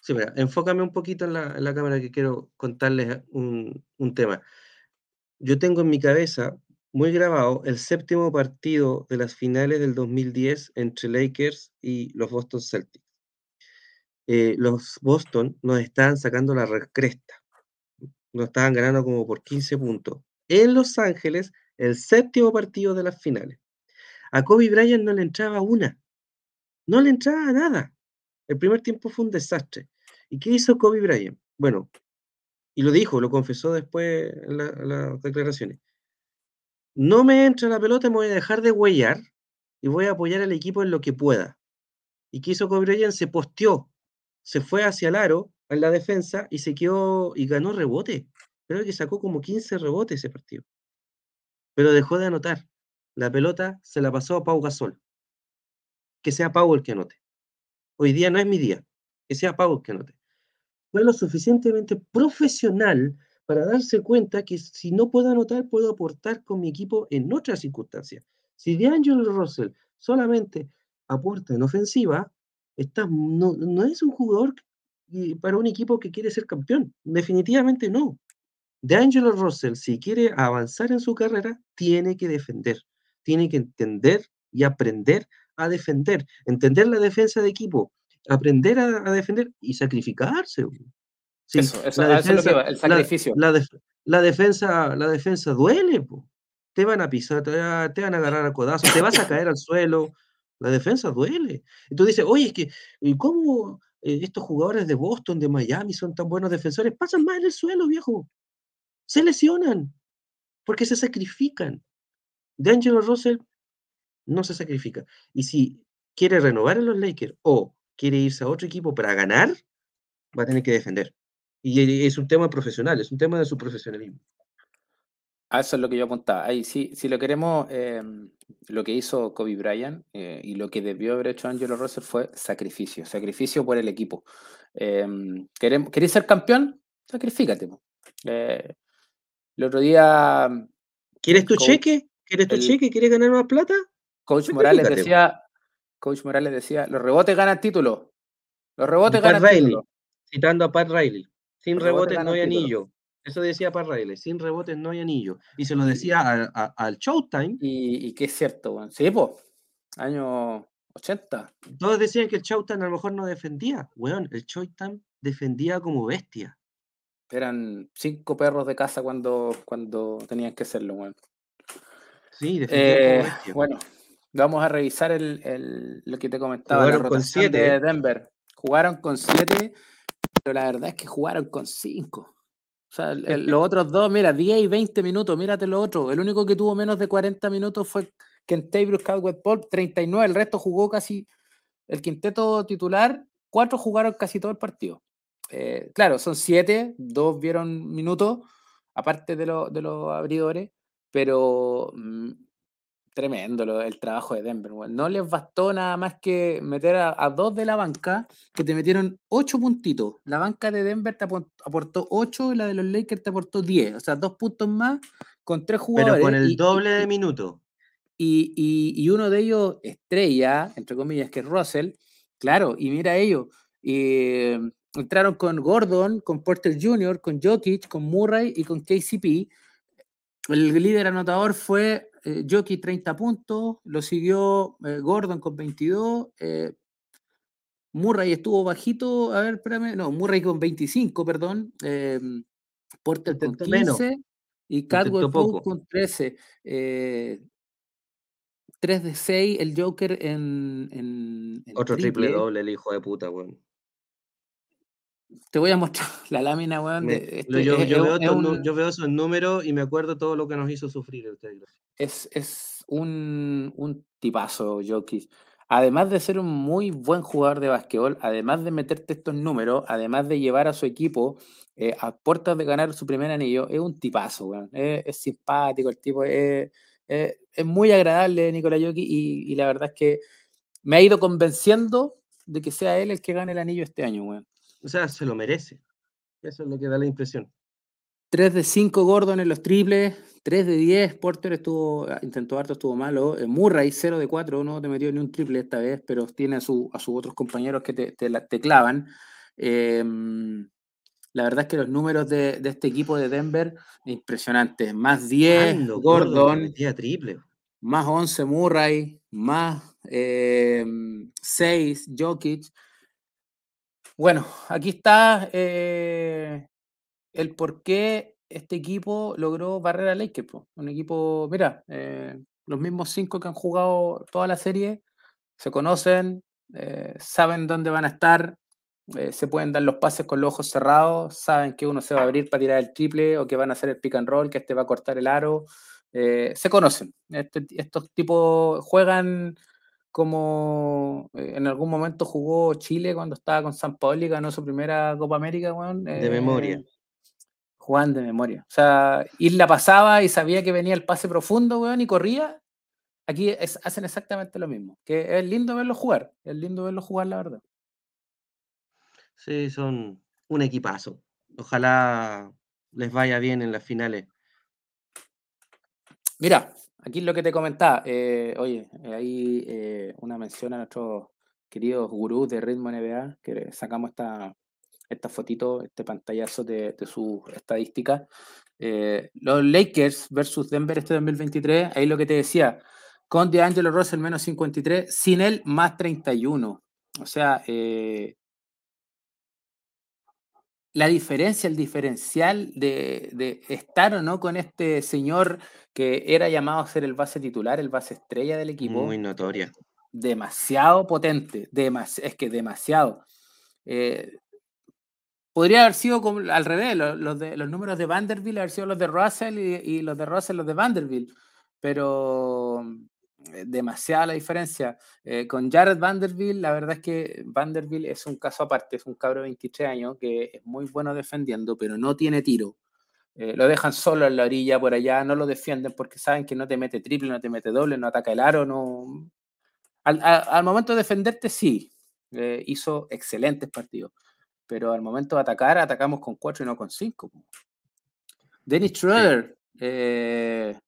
Sí, mira, enfócame un poquito en la, cámara que quiero contarles un, tema. Yo tengo en mi cabeza muy grabado el séptimo partido de las finales del 2010 entre Lakers y los Boston Celtics. Eh, los Boston nos estaban sacando la recresta. Nos estaban ganando como por 15 puntos. En Los Ángeles, el séptimo partido de las finales. A Kobe Bryant no le entraba una. No le entraba nada. El primer tiempo fue un desastre. ¿Y qué hizo Kobe Bryant? Bueno, y lo dijo, lo confesó después en, las declaraciones. No me entra la pelota, me voy a dejar de huellar y voy a apoyar al equipo en lo que pueda. ¿Y qué hizo Kobe Bryant? Se posteó, se fue hacia el aro, en la defensa, y se quedó y ganó rebote. Creo que sacó como 15 rebotes ese partido. Pero dejó de anotar. La pelota se la pasó a Pau Gasol. que sea Powell que anote. Hoy día no es mi día, que sea Powell que anote. Fue lo suficientemente profesional para darse cuenta que si no puedo anotar, puedo aportar con mi equipo en otras circunstancias. Si DeAngelo Russell solamente aporta en ofensiva, está, no, no es un jugador para un equipo que quiere ser campeón. Definitivamente no. DeAngelo Russell, si quiere avanzar en su carrera, tiene que defender. Tiene que entender y aprender a defender. Entender la defensa de equipo. Aprender a, defender y sacrificarse. eso, eso, la defensa, el sacrificio. La, defensa, la defensa duele. Te van a pisar, te, van a agarrar a codazos, te vas a caer al suelo. La defensa duele. Entonces dice, oye, es que, ¿cómo eh, estos jugadores de Boston, de Miami, son tan buenos defensores? Pasan más en el suelo, viejo. Se lesionan porque se sacrifican. De Angelo Russell no se sacrifica. Y si quiere renovar en los Lakers o quiere irse a otro equipo para ganar, va a tener que defender. Y es un tema profesional, es un tema de su profesionalismo. A eso es lo que yo apuntaba. Ahí, sí, si lo queremos, em, lo que hizo Kobe Bryant eh, y lo que debió haber hecho Angelo Russell fue sacrificio, sacrificio por el equipo. Eh, ¿Queréis ser campeón? Sacrifícate. Eh, el otro día. ¿Quieres tu cheque? ¿Quieres tu cheque? ¿Quieres ganar más plata? Coach Morales decía, Coach Morales decía, los rebotes ganan título. Los rebotes ganan título. Citando a Pat Riley. Sin rebotes, no hay anillo. Eso decía Pat Riley, sin rebotes no hay anillo. Y se lo decía al Showtime. Y, que es cierto, Sí, pues, año 80. Todos decían que el Showtime a lo mejor no defendía. Weón, el Showtime defendía como bestia. Eran cinco perros de casa cuando, cuando tenían que serlo, weón. Sí, defendía como eh, Bueno, vamos a revisar el, lo que te comentaba, la rotación de Denver. Jugaron con siete, pero la verdad es que jugaron con cinco. O sea, los otros dos, mira, 10 y 20 minutos, mírate los otros. El único que tuvo menos de 40 minutos fue Kentavious Caldwell Paul, 39. El resto jugó casi el quinteto titular. Cuatro jugaron casi todo el partido. Eh, claro, son siete, dos vieron minutos, aparte de, de los abridores, pero tremendo el trabajo de Denver. No les bastó nada más que meter a, dos de la banca que te metieron ocho puntitos. La banca de Denver te aportó ocho y la de los Lakers te aportó diez. O sea, dos puntos más con tres jugadores. Pero con el doble de minutos. Y, uno de ellos, estrella, entre comillas, que es Russell. Claro, y mira ellos. Eh, entraron con Gordon, con Porter Jr., con Jokic, con Murray y con KCP. El líder anotador fue eh, Jokic 30 puntos, lo siguió eh, Gordon con 22, eh, Murray estuvo bajito, a ver, espérame, no, Murray con 25, perdón, em, Porter con 15 y Cadwell con 13. 3 de 6 el Joker en, Otro triple. doble, el hijo de puta, weón. Te voy a mostrar (laughs) la lámina, weón. Este, yo, veo esos números y me acuerdo todo lo que nos hizo sufrir el Es, es un, un tipazo, Jokic. Además de ser un muy buen jugador de básquetbol, además de meterte estos números, además de llevar a su equipo eh, a puertas de ganar su primer anillo, es un tipazo, weón. Es, simpático el tipo, es, es, muy agradable Nicolás Jokic y, y la verdad es que me ha ido convenciendo de que sea él el que gane el anillo este año, weón. O sea, se lo merece. Eso es lo que da la impresión. 3 de 5 Gordon en los triples, 3 de 10 Porter estuvo, ah, intentó harto, estuvo malo. Eh, Murray 0 de 4, no te metió ni un triple esta vez, pero tiene a, su, a sus otros compañeros que te, te, clavan. Em, la verdad es que los números de, de, este equipo de Denver, impresionantes. Más 10 Gordon, triple. más 11 Murray, más 6 eh, Jokic. Bueno, aquí está eh, el por qué este equipo logró barrer a Lakers. Un equipo, mira, eh, los mismos cinco que han jugado toda la serie se conocen, eh, saben dónde van a estar, se pueden dar los pases con los ojos cerrados, saben que uno se va a abrir para tirar el triple o que van a hacer el pick and roll, que este va a cortar el aro. se conocen. Este, estos tipos juegan como eh, en algún momento jugó Chile cuando estaba con San Paolo y ganó su primera Copa América, weón. de memoria. Eh, Juan de memoria. O sea, Isla pasaba y sabía que venía el pase profundo, weón, y corría. aquí hacen exactamente lo mismo. Que es lindo verlo jugar, es lindo verlo jugar, la verdad. Sí, son un equipazo. Ojalá les vaya bien en las finales. Mira, aquí lo que te comentaba. Eh, oye, hay eh, una mención a nuestros queridos gurús de ritmo NBA, que sacamos esta, esta fotito, este pantallazo de, de sus estadísticas. Eh, los Lakers versus Denver este 2023, ahí lo que te decía, con DeAngelo Russell menos 53, sin él más 31. O sea, eh, la diferencia, el diferencial de, estar o no con este señor que era llamado a ser el base titular, el base estrella del equipo. Muy notoria. Demasiado potente, es que demasiado. Eh, podría haber sido como, al revés, los, de, los números de Vanderbilt haber sido los de Russell y, los de Russell los de Vanderbilt, pero demasiada la diferencia. Eh, con Jared Vanderbilt, la verdad es que Vanderbilt es un caso aparte, es un cabro de 23 años que es muy bueno defendiendo, pero no tiene tiro. Eh, lo dejan solo en la orilla por allá, no lo defienden porque saben que no te mete triple, no te mete doble, no ataca el aro, no... Al, al momento de defenderte, sí, hizo excelentes partidos pero al momento de atacar, atacamos con 4 y no con 5. Dennis Schroeder, eh,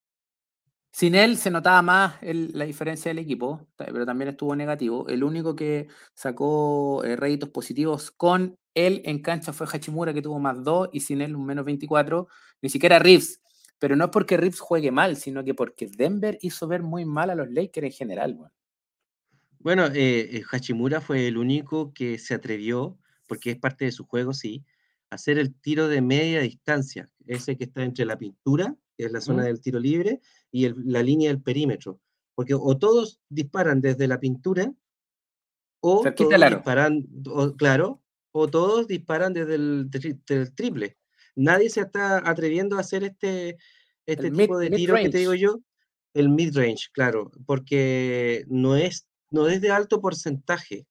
sin él se notaba más la diferencia del equipo, pero también estuvo negativo. El único que sacó eh, réditos positivos con él en cancha fue Hachimura, que tuvo más 2 y sin él un menos 24. Ni siquiera Reeves. Pero no es porque Reeves juegue mal, sino que porque Denver hizo ver muy mal a los Lakers en general. Bueno, eh, Hachimura fue el único que se atrevió porque es parte de su juego, sí, hacer el tiro de media distancia, ese que está entre la pintura, que es la zona del tiro libre, y la línea del perímetro. Porque o todos disparan desde la pintura, o todos disparan, claro, o todos disparan desde el, triple. Nadie se está atreviendo a hacer este, este tipo de tiro que te digo yo, el mid-range, claro, porque no es, no es de alto porcentaje.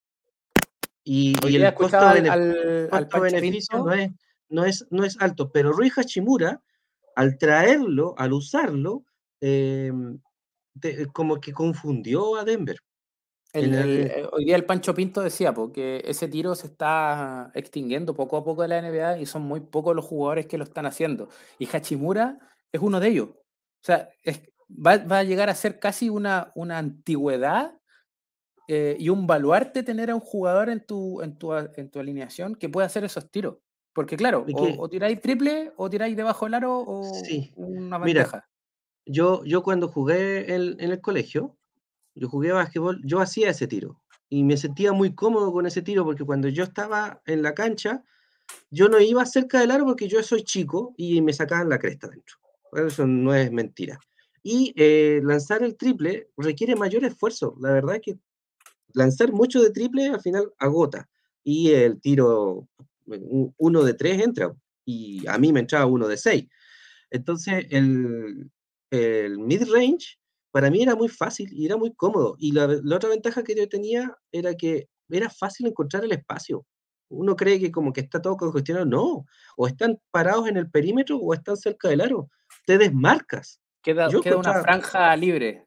Y, el costo, beneficio no, es, no, es, no es alto, pero Rui Hachimura, al traerlo, al usarlo, em, como que confundió a Denver. Eh, hoy día el Pancho Pinto decía porque ese tiro se está extinguiendo poco a poco de la NBA y son muy pocos los jugadores que lo están haciendo. Y Hachimura es uno de ellos. O sea, va, va, a llegar a ser casi una, una antigüedad eh, y un baluarte tener a un jugador en tu, en tu, en tu alineación que pueda hacer esos tiros. Porque claro, o, tiráis triple o tiráis debajo del aro o una ventaja. yo, yo cuando jugué en, en el colegio, yo jugué básquetbol, yo hacía ese tiro y me sentía muy cómodo con ese tiro porque cuando yo estaba en la cancha, yo no iba cerca del aro porque yo soy chico y me sacaban la cresta dentro. Eso no es mentira. Y eh, lanzar el triple requiere mayor esfuerzo. La verdad es que lanzar mucho de triple al final agota. Y el tiro, uno de tres entra. Y a mí me entraba uno de seis. Entonces, el, el mid-range para mí era muy fácil y era muy cómodo. Y la, otra ventaja que yo tenía era que era fácil encontrar el espacio. Uno cree que como que está todo congestionado. No, o están parados en el perímetro o están cerca del aro. Te desmarcas. Queda, queda una franja libre.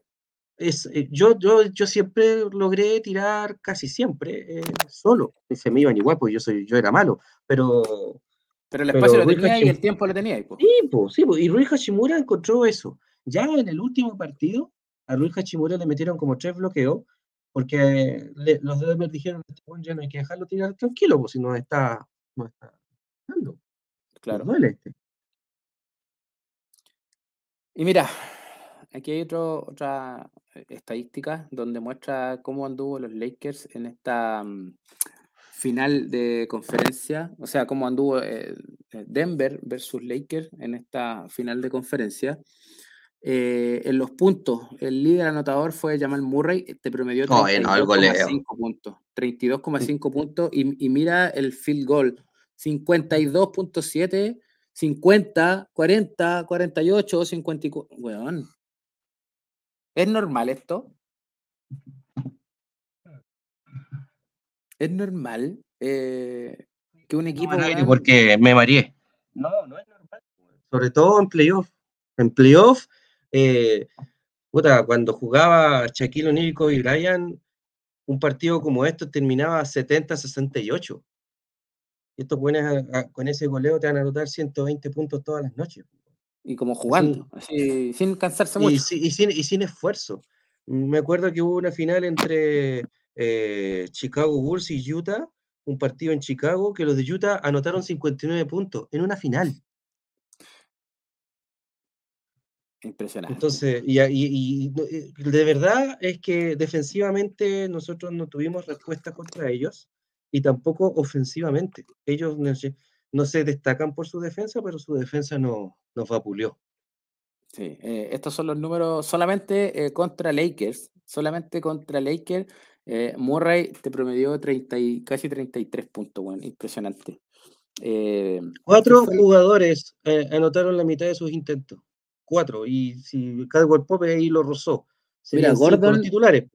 Eh, yo, yo, yo siempre logré tirar casi siempre eh, solo. Se me iban igual, pues yo, soy, yo era malo, pero... Pero el espacio lo tenía y el tiempo lo tenía. Sí, pues, sí, y Rui Hashimura encontró eso. Ya en el último partido, a Rui Hashimura le metieron como tres bloqueos, porque los de me dijeron, este ya no hay que dejarlo tirar tranquilo, pues si no está, no está dando. Claro. duele este. Y mira, aquí hay otro, otra eh, estadística donde muestra cómo anduvo los Lakers en esta mm, final de conferencia, o sea, cómo anduvo eh, eh, Denver versus Lakers en esta final de conferencia. en los puntos, el líder anotador fue Jamal Murray, te promedió 32,5 puntos. 32,5 puntos y, y mira el field goal, 52.7 50, 40, 48, 54. Weón, ¿Es normal esto? ¿Es normal eh, que un equipo... No, porque me mareé. No, no es normal. Sobre todo en playoff. En playoff, eh, puta, cuando jugaba Shaquille O'Neal y Kobe Bryant, un partido como este terminaba 70-68. Estos buenos con ese goleo te van a anotar 120 puntos todas las noches. Y como jugando, así, sin cansarse mucho. Y, sin, y sin esfuerzo. Me acuerdo que hubo una final entre eh, Chicago Bulls y Utah, un partido en Chicago, que los de Utah anotaron 59 puntos en una final. Impresionante. Entonces, y, y, eh, de verdad es que defensivamente nosotros no tuvimos respuesta contra ellos y tampoco ofensivamente. Ellos no, se destacan por su defensa, pero su defensa no, nos vapuleó. Sí, eh, estos son los números solamente eh, contra Lakers, solamente contra Lakers. Murray te promedió 30 y, casi 33 puntos, bueno, impresionante. Cuatro jugadores anotaron la mitad de sus intentos cuatro. Y si Caldwell Pope ahí lo rozó. Mira, Gordon. titulares,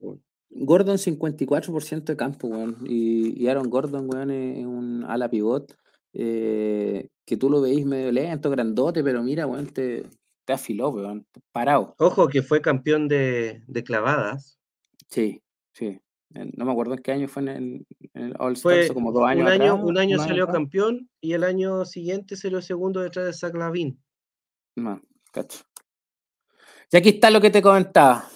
Gordon 54% de campo, weón. Y, Aaron Gordon, weón, es un ala pivot. Eh, que tú lo veís medio lento, grandote, pero mira, weón, te, te afiló, weón. Parado. Ojo que fue campeón de, de clavadas. Sí, sí. No me acuerdo en qué año fue en el, All Star, como dos años. Un año, un año salió campeón y el año siguiente salió segundo detrás de Zach Lavin. No. Y aquí está lo que te comentaba.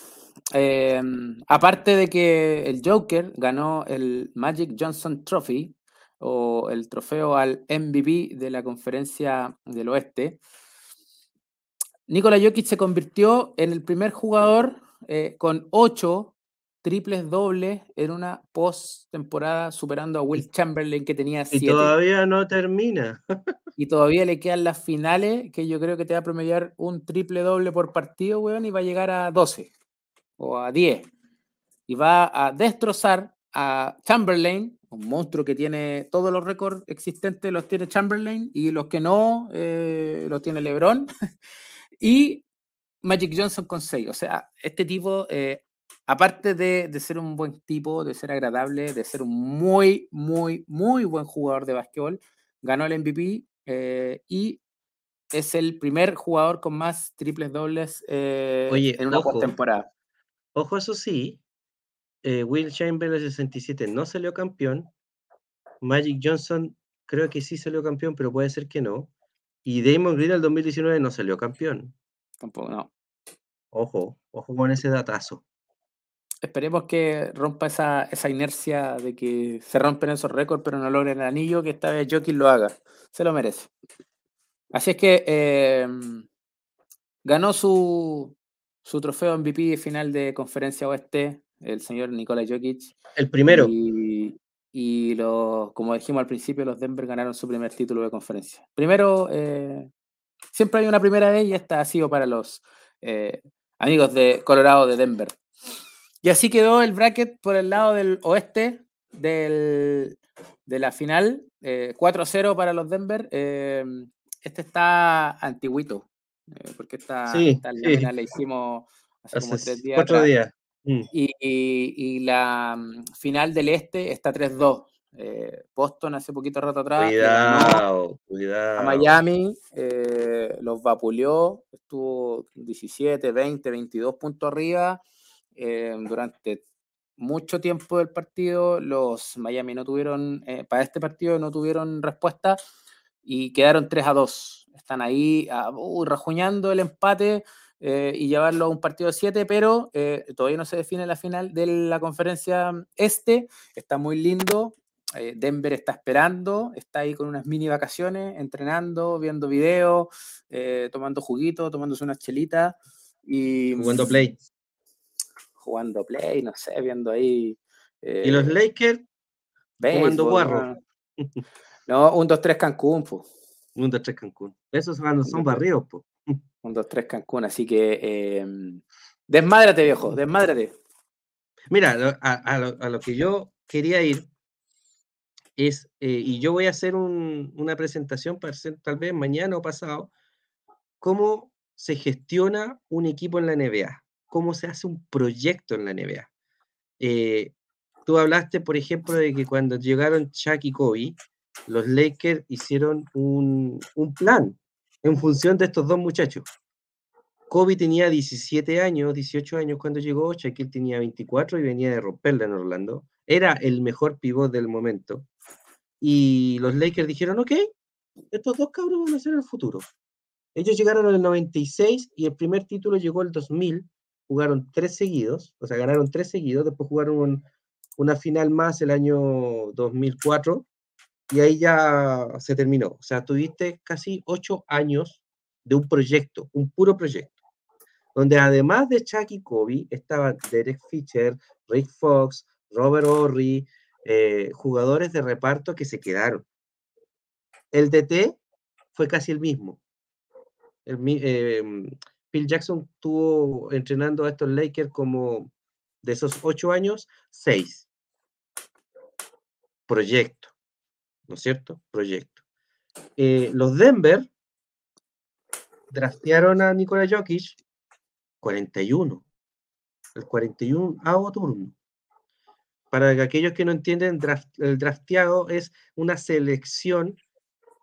Em, aparte de que el Joker ganó el Magic Johnson Trophy o el trofeo al MVP de la conferencia del oeste, Nikola Jokic se convirtió en el primer jugador eh, con ocho triples dobles en una post-temporada, superando a Will Chamberlain que tenía siete. Y todavía no termina. (laughs) y todavía le quedan las finales, que yo creo que te va a promediar un triple doble por partido, weón, y va a llegar a 12 o a 10. Y va a destrozar a Chamberlain, un monstruo que tiene todos los récords existentes, los tiene Chamberlain, y los que no, eh, los tiene LeBron. (laughs) y Magic Johnson con 6. O sea, este tipo eh, aparte de, ser un buen tipo, de ser agradable, de ser un muy, muy, muy buen jugador de básquetbol, ganó el MVP eh, y es el primer jugador con más triples dobles eh, en una temporada. Ojo, eso sí, eh, Will Chamberlain 67 no salió campeón, Magic Johnson creo que sí salió campeón, pero puede ser que no, y Damon Green el 2019 no salió campeón. Tampoco, no. Ojo, ojo con ese datazo. Esperemos que rompa esa, esa, inercia de que se rompen esos récords, pero no logren el anillo, que esta vez Jokic lo haga. Se lo merece. Así es que em, ganó su, su trofeo MVP final de conferencia oeste, el señor Nikola Jokic. El primero. Y, y como dijimos al principio, los Denver ganaron su primer título de conferencia. Primero, eh, siempre hay una primera vez y esta ha sido para los eh, amigos de Colorado de Denver. Y así quedó el bracket por el lado del oeste del, de la final. 4-0 eh, para los Denver. Eh, este está antiguito, porque esta, sí, la hicimos hace, como tres días. Cuatro días. Mm. Y, y, la mm, final del este está 3-2. Boston hace poquito rato atrás. Cuidado, cuidado. A Miami los vapuleó, estuvo 17, 20, 22 puntos arriba eh, durante mucho tiempo del partido, los Miami no tuvieron, eh, para este partido no tuvieron respuesta y quedaron 3 a 2. Están ahí uh, rajuñando el empate eh, y llevarlo a un partido de 7, pero todavía no se define la final de la conferencia este. Está muy lindo. Denver está esperando, está ahí con unas mini vacaciones, entrenando, viendo videos, tomando juguito, tomándose unas chelitas. Y, Jugando play jugando play, no sé, viendo ahí. ¿Y los eh, Lakers? Jugando guarro. No, un 2-3 Cancún, pues. Un 2-3 Cancún. Esos son, son barrios, pues. Un 2-3 Cancún, así que eh, desmádrate, viejo, desmádrate. Mira, a, lo, que yo quería ir es, eh, y yo voy a hacer una presentación para hacer tal vez mañana o pasado, cómo se gestiona un equipo en la NBA cómo se hace un proyecto en la NBA. Eh, tú hablaste, por ejemplo, de que cuando llegaron Chuck y Kobe, los Lakers hicieron un, plan en función de estos dos muchachos. Kobe tenía 17 años, 18 años cuando llegó, Shaquille tenía 24 y venía de romperla en Orlando. Era el mejor pivot del momento. Y los Lakers dijeron, ok, estos dos cabros van a ser el futuro. Ellos llegaron en el 96 y el primer título llegó el 2000. Jugaron tres seguidos, o sea, ganaron tres seguidos. Después jugaron una final más el año 2004 y ahí ya se terminó. O sea, tuviste casi ocho años de un proyecto, un puro proyecto, donde además de Chuck y Kobe estaban Derek Fisher, Rick Fox, Robert Horry, eh, jugadores de reparto que se quedaron. El DT fue casi el mismo. Em, Phil Jackson estuvo entrenando a estos Lakers como de esos ocho años, seis. Proyecto, ¿no es cierto? Proyecto. Eh, los Denver draftearon a Nikola Jokic 41. El 41 avo turno. Para aquellos que no entienden, el drafteado es una selección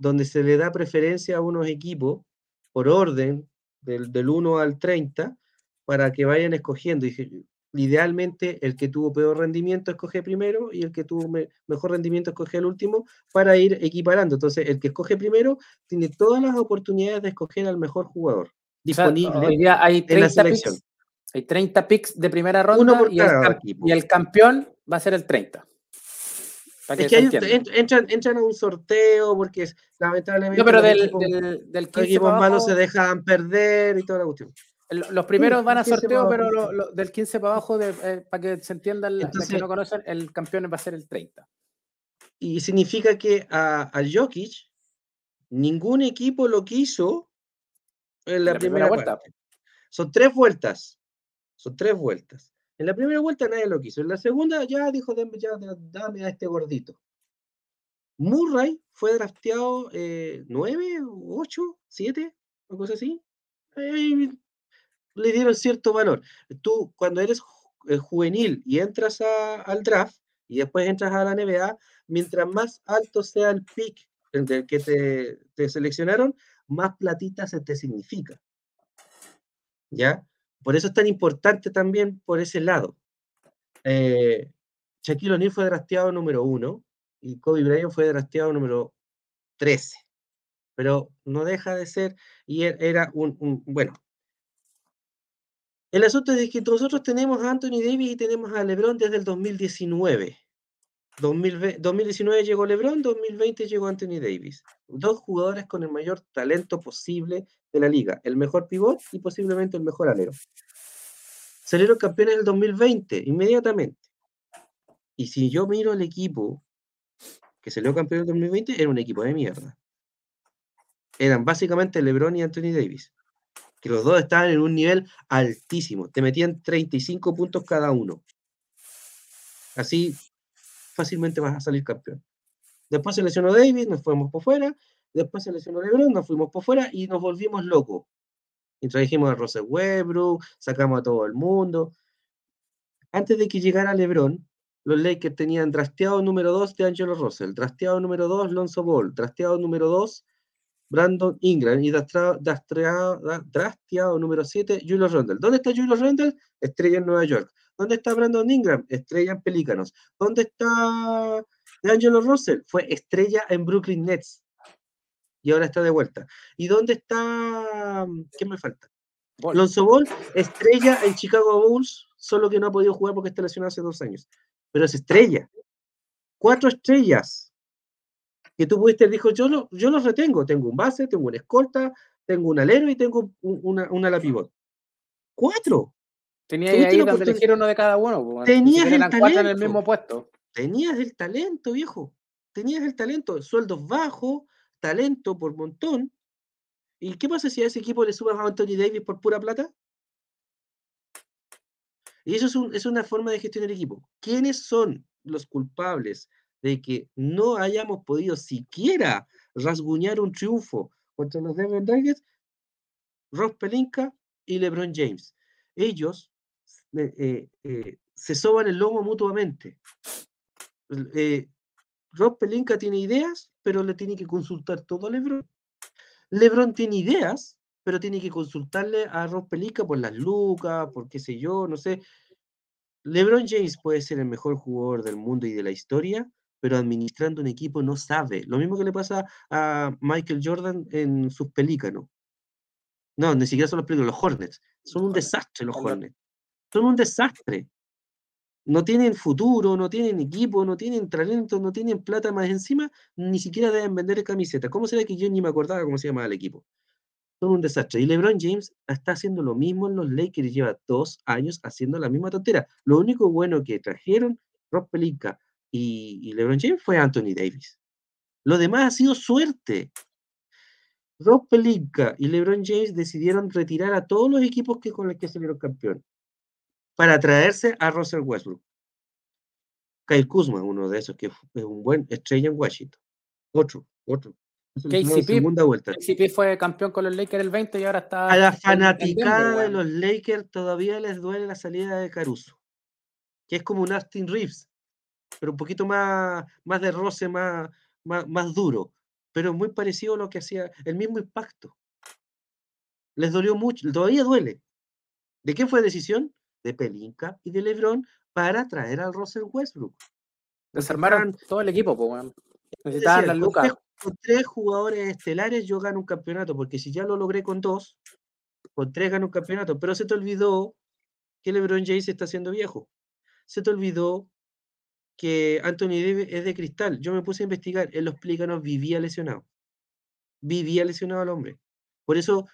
donde se le da preferencia a unos equipos por orden del, del 1 al 30 para que vayan escogiendo. Y idealmente el que tuvo peor rendimiento escoge primero y el que tuvo mejor rendimiento escoge el último para ir equiparando. Entonces, el que escoge primero tiene todas las oportunidades de escoger al mejor jugador disponible hay 30 en la selección. Picks, hay 30 picks de primera ronda y el, y el, campeón va a ser el 30. es que entran, entran, a un sorteo porque lamentablemente no, pero del, equipos, del, del 15 los equipos malos se dejan perder y toda la cuestión. Los primeros van a sorteo, pero del 15 para abajo, eh, para que se entiendan los que no conocen, el campeón va a ser el 30. Y significa que a, a Jokic ningún equipo lo quiso en la, primera, vuelta. Son tres vueltas. Son tres vueltas. En la primera vuelta nadie lo quiso. En la segunda ya dijo, ya, dame a este gordito. Murray fue drafteado eh, nueve, ocho, siete, o cosa así le dieron cierto valor. Tú, cuando eres eh, juvenil y entras al draft y después entras a la NBA, mientras más alto sea el pick del que te, seleccionaron, más platita se te significa. ¿Ya? Por eso es tan importante también por ese lado. Eh, Shaquille O'Neal fue drafteado número uno y Kobe Bryant fue drafteado número 13. Pero no deja de ser, y er, era un bueno, el asunto es que nosotros tenemos a Anthony Davis y tenemos a LeBron desde el 2019. 2019 llegó LeBron, 2020 llegó Anthony Davis. Dos jugadores con el mayor talento posible de la liga, el mejor pivot y posiblemente el mejor alero. Salieron campeones en el 2020, inmediatamente. Y si yo miro el equipo que salió campeón en el 2020, era un equipo de mierda. Eran básicamente LeBron y Anthony Davis que los dos estaban en un nivel altísimo. Te metían 35 puntos cada uno. Así fácilmente vas a salir campeón. Después se lesionó Davis, nos fuimos por fuera. Después se lesionó LeBron, nos fuimos por fuera y nos volvimos locos. Introdujimos a Russell Westbrook, sacamos a todo el mundo. Antes de que llegara LeBron, los Lakers tenían trasteado número 2 de Angelo Russell, trasteado número 2 Lonzo Ball, trasteado número 2 Brandon Ingram y drafteado número 7, Julius Randle. ¿Dónde está Julius Randle? Estrella en Nueva York. ¿Dónde está Brandon Ingram? Estrella en Pelícanos. ¿Dónde está Angelo Russell? Fue estrella en Brooklyn Nets. Y ahora está de vuelta. ¿Y dónde está? ¿Qué me falta? Lonzo Ball, estrella en Chicago Bulls, solo que no ha podido jugar porque está lesionado hace dos años. Pero es estrella. Cuatro estrellas que tú pudiste, dijo, yo, lo, yo los retengo, tengo un base, tengo una escolta, tengo un alero y tengo una, una la pivot. ¡Cuatro! Tenía ahí donde elegir uno de cada uno. Tenías el talento. en el mismo puesto. Tenías el talento, viejo. Tenías el talento. Sueldos bajos, talento por montón. ¿Y qué pasa si a ese equipo le subas a Anthony Davis por pura plata? Y eso es, es una forma de gestionar equipo. ¿Quiénes son los culpables de que no hayamos podido siquiera rasguñar un triunfo contra los Denver Nuggets, Ross Pelinka y LeBron James. Ellos eh, eh, se soban el lomo mutuamente. Eh, Rob Pelinka tiene ideas, pero le tiene que consultar todo a LeBron. LeBron tiene ideas, pero tiene que consultarle a Rob Pelica por las lucas, por qué sé yo, no sé. LeBron James puede ser el mejor jugador del mundo y de la historia, pero administrando un equipo no sabe. Lo mismo que le pasa a Michael Jordan en sus pelícanos. No, ni siquiera son los pelícanos, los Hornets. Son un desastre los Hornets. Son un desastre. No tienen futuro, no tienen equipo, no tienen talento, no tienen plata más encima, ni siquiera deben vender camisetas. ¿Cómo será que yo ni me acordaba cómo se llamaba el equipo? Son un desastre. Y LeBron James está haciendo lo mismo en los Lakers, lleva dos años haciendo la misma tontera. Lo único bueno que trajeron Rob Pelinka y, LeBron James fue Anthony Davis. Lo demás ha sido suerte. Rob Pelinka y LeBron James decidieron retirar a todos los equipos que, con los que salieron campeón para traerse a Russell Westbrook. Kyle Kuzma, uno de esos que es un buen estrella en Washington. Otro, otro. KCP, fue campeón con los Lakers el 20 y ahora está. A la fanaticada de los Lakers todavía les duele la salida de Caruso, que es como un Austin Reeves, pero un poquito más, más de roce, más, más, duro, pero muy parecido a lo que hacía, el mismo impacto. Les dolió mucho, todavía duele. ¿De qué fue decisión? De Pelinka y de LeBron para traer al Russell Westbrook. Desarmaron todo el equipo, pues, Necesitaban las lucas con tres jugadores estelares yo gano un campeonato, porque si ya lo logré con dos, con tres gano un campeonato, pero se te olvidó que LeBron James está siendo viejo. Se te olvidó que Anthony Davis es de cristal. Yo me puse a investigar, en los Plícanos vivía lesionado. Vivía lesionado el hombre. Por eso,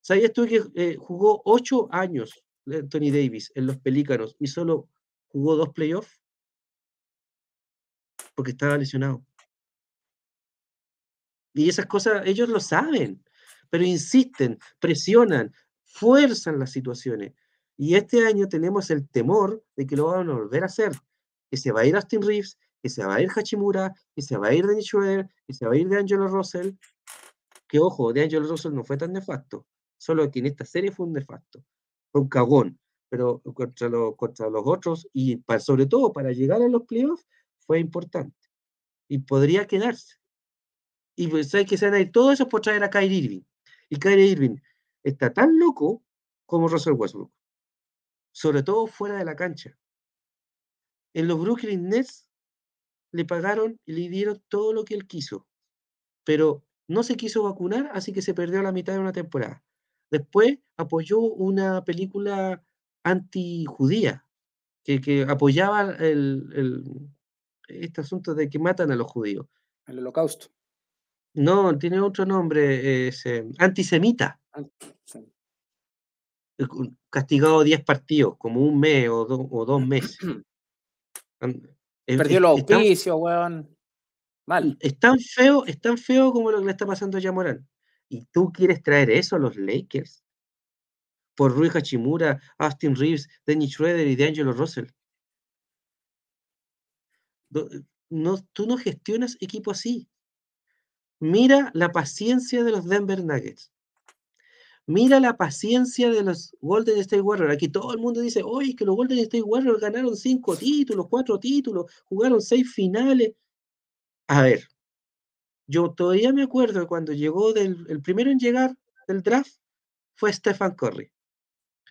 ¿sabías tú que eh, jugó ocho años Anthony Davis en los Pelícanos y solo jugó dos playoffs? Porque estaba lesionado. Y esas cosas ellos lo saben, pero insisten, presionan, fuerzan las situaciones. Y este año tenemos el temor de que lo van a volver a hacer, que se va a ir Austin Reeves, que se va a ir Hachimura, que se va a ir Dennis Schroeder, que se va a ir de Angelo Russell. Que ojo, de Angelo Russell no fue tan nefasto, solo que en esta serie fue un nefasto, fue un cagón, pero contra, contra los otros y sobre todo para llegar a los playoffs fue importante y podría quedarse. Y pues hay que se van a ir todo eso por traer a Kyrie Irving. Y Kyrie Irving está tan loco como Russell Westbrook. Sobre todo fuera de la cancha. En los Brooklyn Nets le pagaron y le dieron todo lo que él quiso. Pero no se quiso vacunar, así que se perdió la mitad de una temporada. Después apoyó una película anti-judía, que, que, apoyaba el, este asunto de que matan a los judíos. El holocausto. No, tiene otro nombre, es eh, antisemita. Castigado 10 partidos, como un mes o, o dos meses. (clears throat) Perdió los auspicios, weón. Mal. Es tan feo, es tan feo como lo que le está pasando a Yamorán. ¿Y tú quieres traer eso a los Lakers? Por Rui Hachimura, Austin Reeves, Dennis Schroeder y D'Angelo Russell. No, tú no gestionas equipo así. Mira la paciencia de los Denver Nuggets. Mira la paciencia de los Golden State Warriors. Aquí todo el mundo dice, oye, que los Golden State Warriors ganaron cinco títulos, cuatro títulos, jugaron seis finales. A ver, yo todavía me acuerdo cuando llegó del, el primero en llegar del draft fue Stephen Curry.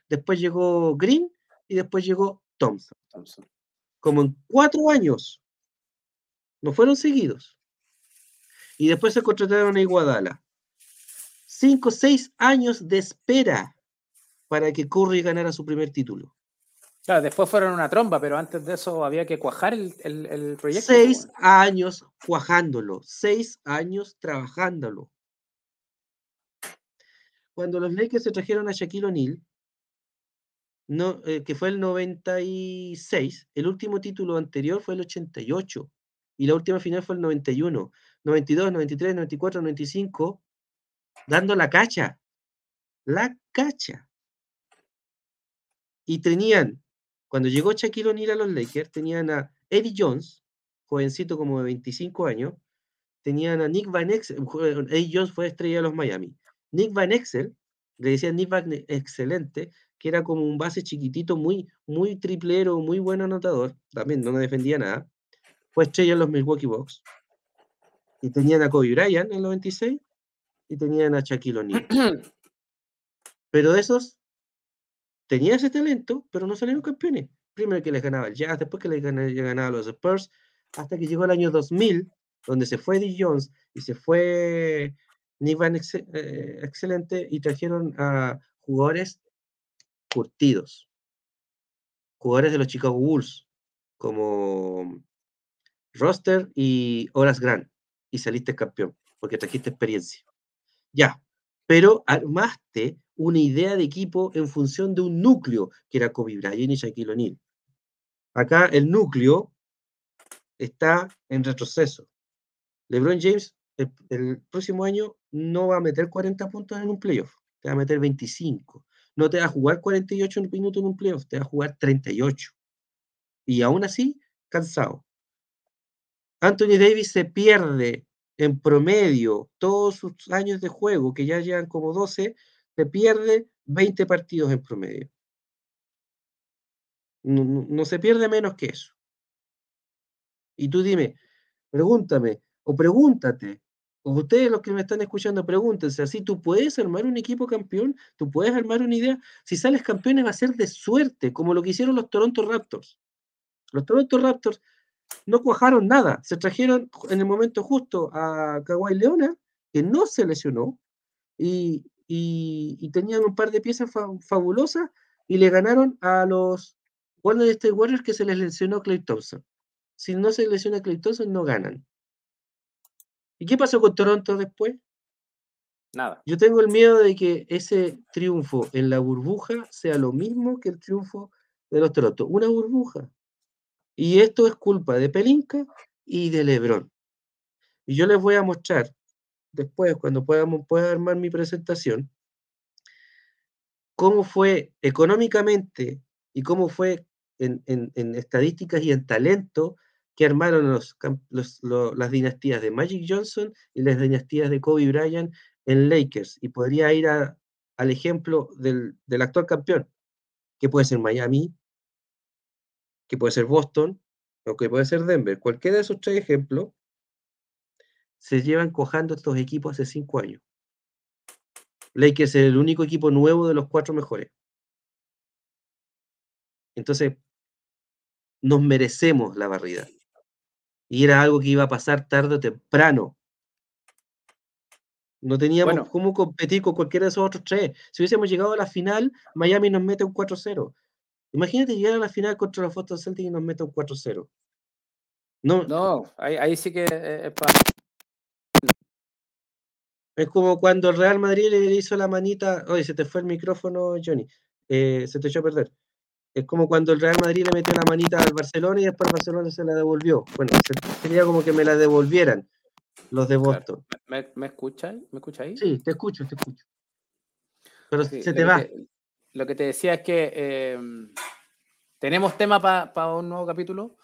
Después llegó Green y después llegó Thompson. Thompson. Como en cuatro años. No fueron seguidos y después se contrataron a Iguadala. Cinco, seis años de espera para que Curry ganara su primer título. Claro, después fueron una tromba, pero antes de eso había que cuajar el, proyecto. Seis años cuajándolo, seis años trabajándolo. Cuando los Lakers se trajeron a Shaquille O'Neal, no, eh, que fue el 96, el último título anterior fue el 88 y la última final fue el 91. 92, 93, 94, 95, dando la cacha. La cacha. Y tenían, cuando llegó Shaquille O'Neal a los Lakers, tenían a Eddie Jones, jovencito como de 25 años, tenían a Nick Van Exel, Eddie Jones fue estrella de los Miami. Nick Van Exel, le decían Nick Van Excelente, que era como un base chiquitito, muy, muy triplero, muy buen anotador, también no defendía nada, fue estrella en los Milwaukee Bucks. Y tenían a Kobe Bryant en el 96 y tenían a Shaquille O'Neal. (clears throat) Pero esos tenían ese talento, pero no salieron campeones. Primero que les ganaba el Jazz, después que les ganaba, los Spurs, hasta que llegó el año 2000, donde se fue Eddie Jones y se fue Nick Van eh, Excelente y trajeron a jugadores curtidos, jugadores de los Chicago Bulls, como Roster y Horas Grant, y saliste campeón, porque trajiste experiencia. Ya, pero armaste una idea de equipo en función de un núcleo, que era Kobe Bryant y Shaquille O'Neal. Acá el núcleo está en retroceso. LeBron James el, próximo año no va a meter 40 puntos en un playoff, te va a meter 25. No te va a jugar 48 minutos en un playoff, te va a jugar 38. Y aún así, cansado. Anthony Davis se pierde en promedio todos sus años de juego, que ya llevan como 12, se pierde 20 partidos en promedio. No, se pierde menos que eso. Y tú dime, pregúntame, o pregúntate, o ustedes los que me están escuchando, pregúntense, así tú puedes armar un equipo campeón, tú puedes armar una idea. Si sales campeones va a ser de suerte, como lo que hicieron los Toronto Raptors. Los Toronto Raptors no cuajaron nada, se trajeron en el momento justo a Kawhi Leona, que no se lesionó, y, y, tenían un par de piezas fabulosas y le ganaron a los Golden State Warriors que se les lesionó Clay Thompson. Si no se lesiona Clay Thompson, no ganan. ¿Y qué pasó con Toronto después? Nada. Yo tengo el miedo de que ese triunfo en la burbuja sea lo mismo que el triunfo de los Toronto. Una burbuja. Y esto es culpa de Pelinka y de Lebron. Y yo les voy a mostrar después, cuando podamos, pueda armar mi presentación, cómo fue económicamente y cómo fue en, estadísticas y en talento que armaron las dinastías de Magic Johnson y las dinastías de Kobe Bryant en Lakers. Y podría ir al ejemplo del, del actual campeón, que puede ser Miami, que puede ser Boston, o que puede ser Denver. Cualquiera de esos tres ejemplos se llevan cojando estos equipos hace cinco años. Lakers es el único equipo nuevo de los cuatro mejores. Entonces, nos merecemos la barrida. Y era algo que iba a pasar tarde o temprano. No teníamos cómo competir con cualquiera de esos otros tres. Si hubiésemos llegado a la final, Miami nos mete un 4-0. Imagínate llegar a la final contra los Boston Celtics y nos mete un 4-0. No, no ahí, sí que es para es como cuando el Real Madrid le hizo la manita, oye, se te fue el micrófono, Johnny, eh, se te echó a perder. Es como cuando el Real Madrid le metió la manita al Barcelona y después Barcelona se la devolvió. Bueno, sería como que me la devolvieran los de Boston. ¿Me, me escuchas? ¿Me ahí? Sí, te escucho, te escucho. Pero se te va. Lo que te decía es que em, tenemos tema para un nuevo capítulo.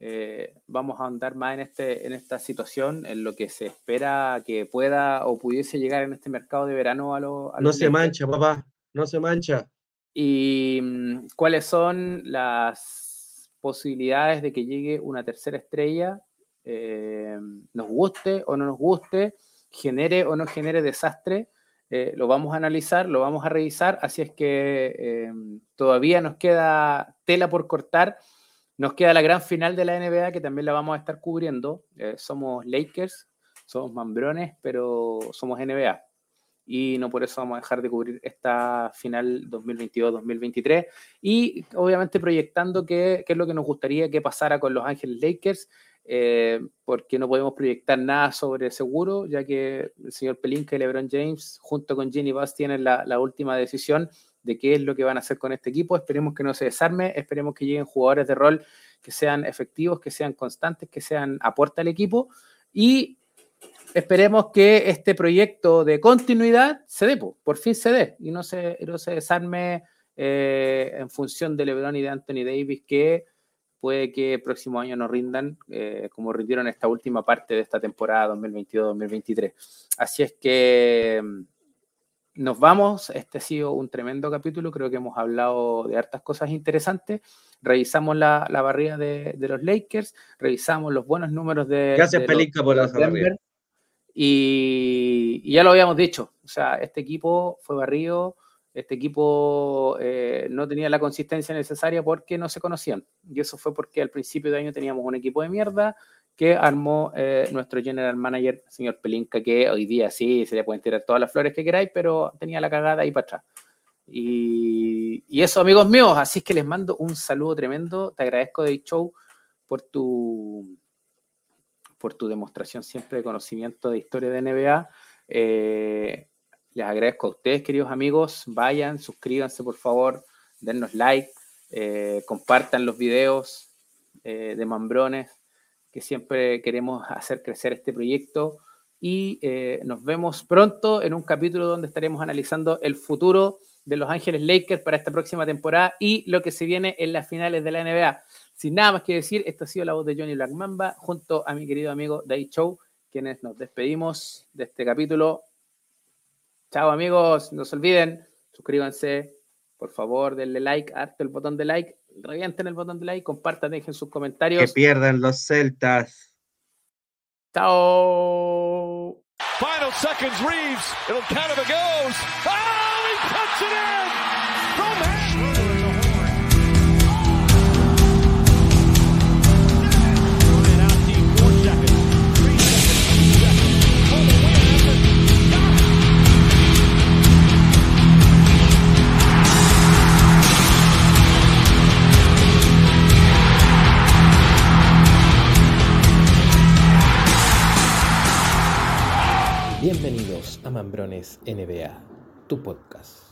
Eh, vamos a andar más en, este, en esta situación, en lo que se espera que pueda o pudiese llegar en este mercado de verano a, los... No se mancha, papá, no se mancha. Y mm, cuáles son las posibilidades de que llegue una tercera estrella, eh, nos guste o no nos guste, genere o no genere desastre. Eh, lo vamos a analizar, lo vamos a revisar, así es que todavía nos queda tela por cortar nos queda la gran final de la NBA que también la vamos a estar cubriendo. Eh, somos Lakers, somos Mambrones, pero somos NBA. Y no por eso vamos a dejar de cubrir esta final 2022-2023. Y obviamente proyectando qué, qué, es lo que nos gustaría que pasara con Los Ángeles Lakers, eh, porque no podemos proyectar nada sobre seguro, ya que el señor Pelinka y LeBron James, junto con Ginny Bass, tienen la, la última decisión de qué es lo que van a hacer con este equipo. Esperemos que no se desarme, esperemos que lleguen jugadores de rol que sean efectivos, que sean constantes, que sean aporte al equipo y esperemos que este proyecto de continuidad se dé, por fin se dé y no se, no se desarme eh, en función de LeBron y de Anthony Davis que puede que el próximo año nos rindan eh, como rindieron esta última parte de esta temporada 2022-2023. Así es que nos vamos. Este ha sido un tremendo capítulo. Creo que hemos hablado de hartas cosas interesantes. Revisamos la, la barrida de, los Lakers, revisamos los buenos números de. Gracias, Pelinka, por la barrida. Y, ya lo habíamos dicho. O sea, este equipo fue barrido este equipo eh, no tenía la consistencia necesaria porque no se conocían. Y eso fue porque al principio de año teníamos un equipo de mierda que armó eh, nuestro general manager, señor Pelinka, que hoy día sí, se le pueden tirar todas las flores que queráis, pero tenía la cagada ahí para atrás. Y, eso, amigos míos, así es que les mando un saludo tremendo. Te agradezco, Day Show, por tu, por tu demostración siempre de conocimiento de historia de NBA. Eh, les agradezco a ustedes, queridos amigos. Vayan, suscríbanse, por favor, dennos like, eh, compartan los videos eh, de Mambrones, que siempre queremos hacer crecer este proyecto. Y eh, nos vemos pronto en un capítulo donde estaremos analizando el futuro de Los Ángeles Lakers para esta próxima temporada y lo que se viene en las finales de la NBA. Sin nada más que decir, esta ha sido la voz de Johnny Blackmamba junto a mi querido amigo Day Show, quienes nos despedimos de este capítulo Chao amigos, no se olviden, suscríbanse, por favor, denle like, harto el botón de like, revienten el botón de like, compartan, dejen sus comentarios. Que pierdan los celtas. Chao. Final seconds, Reeves. It'll count if it goes. Oh, Mambrones NBA, tu podcast.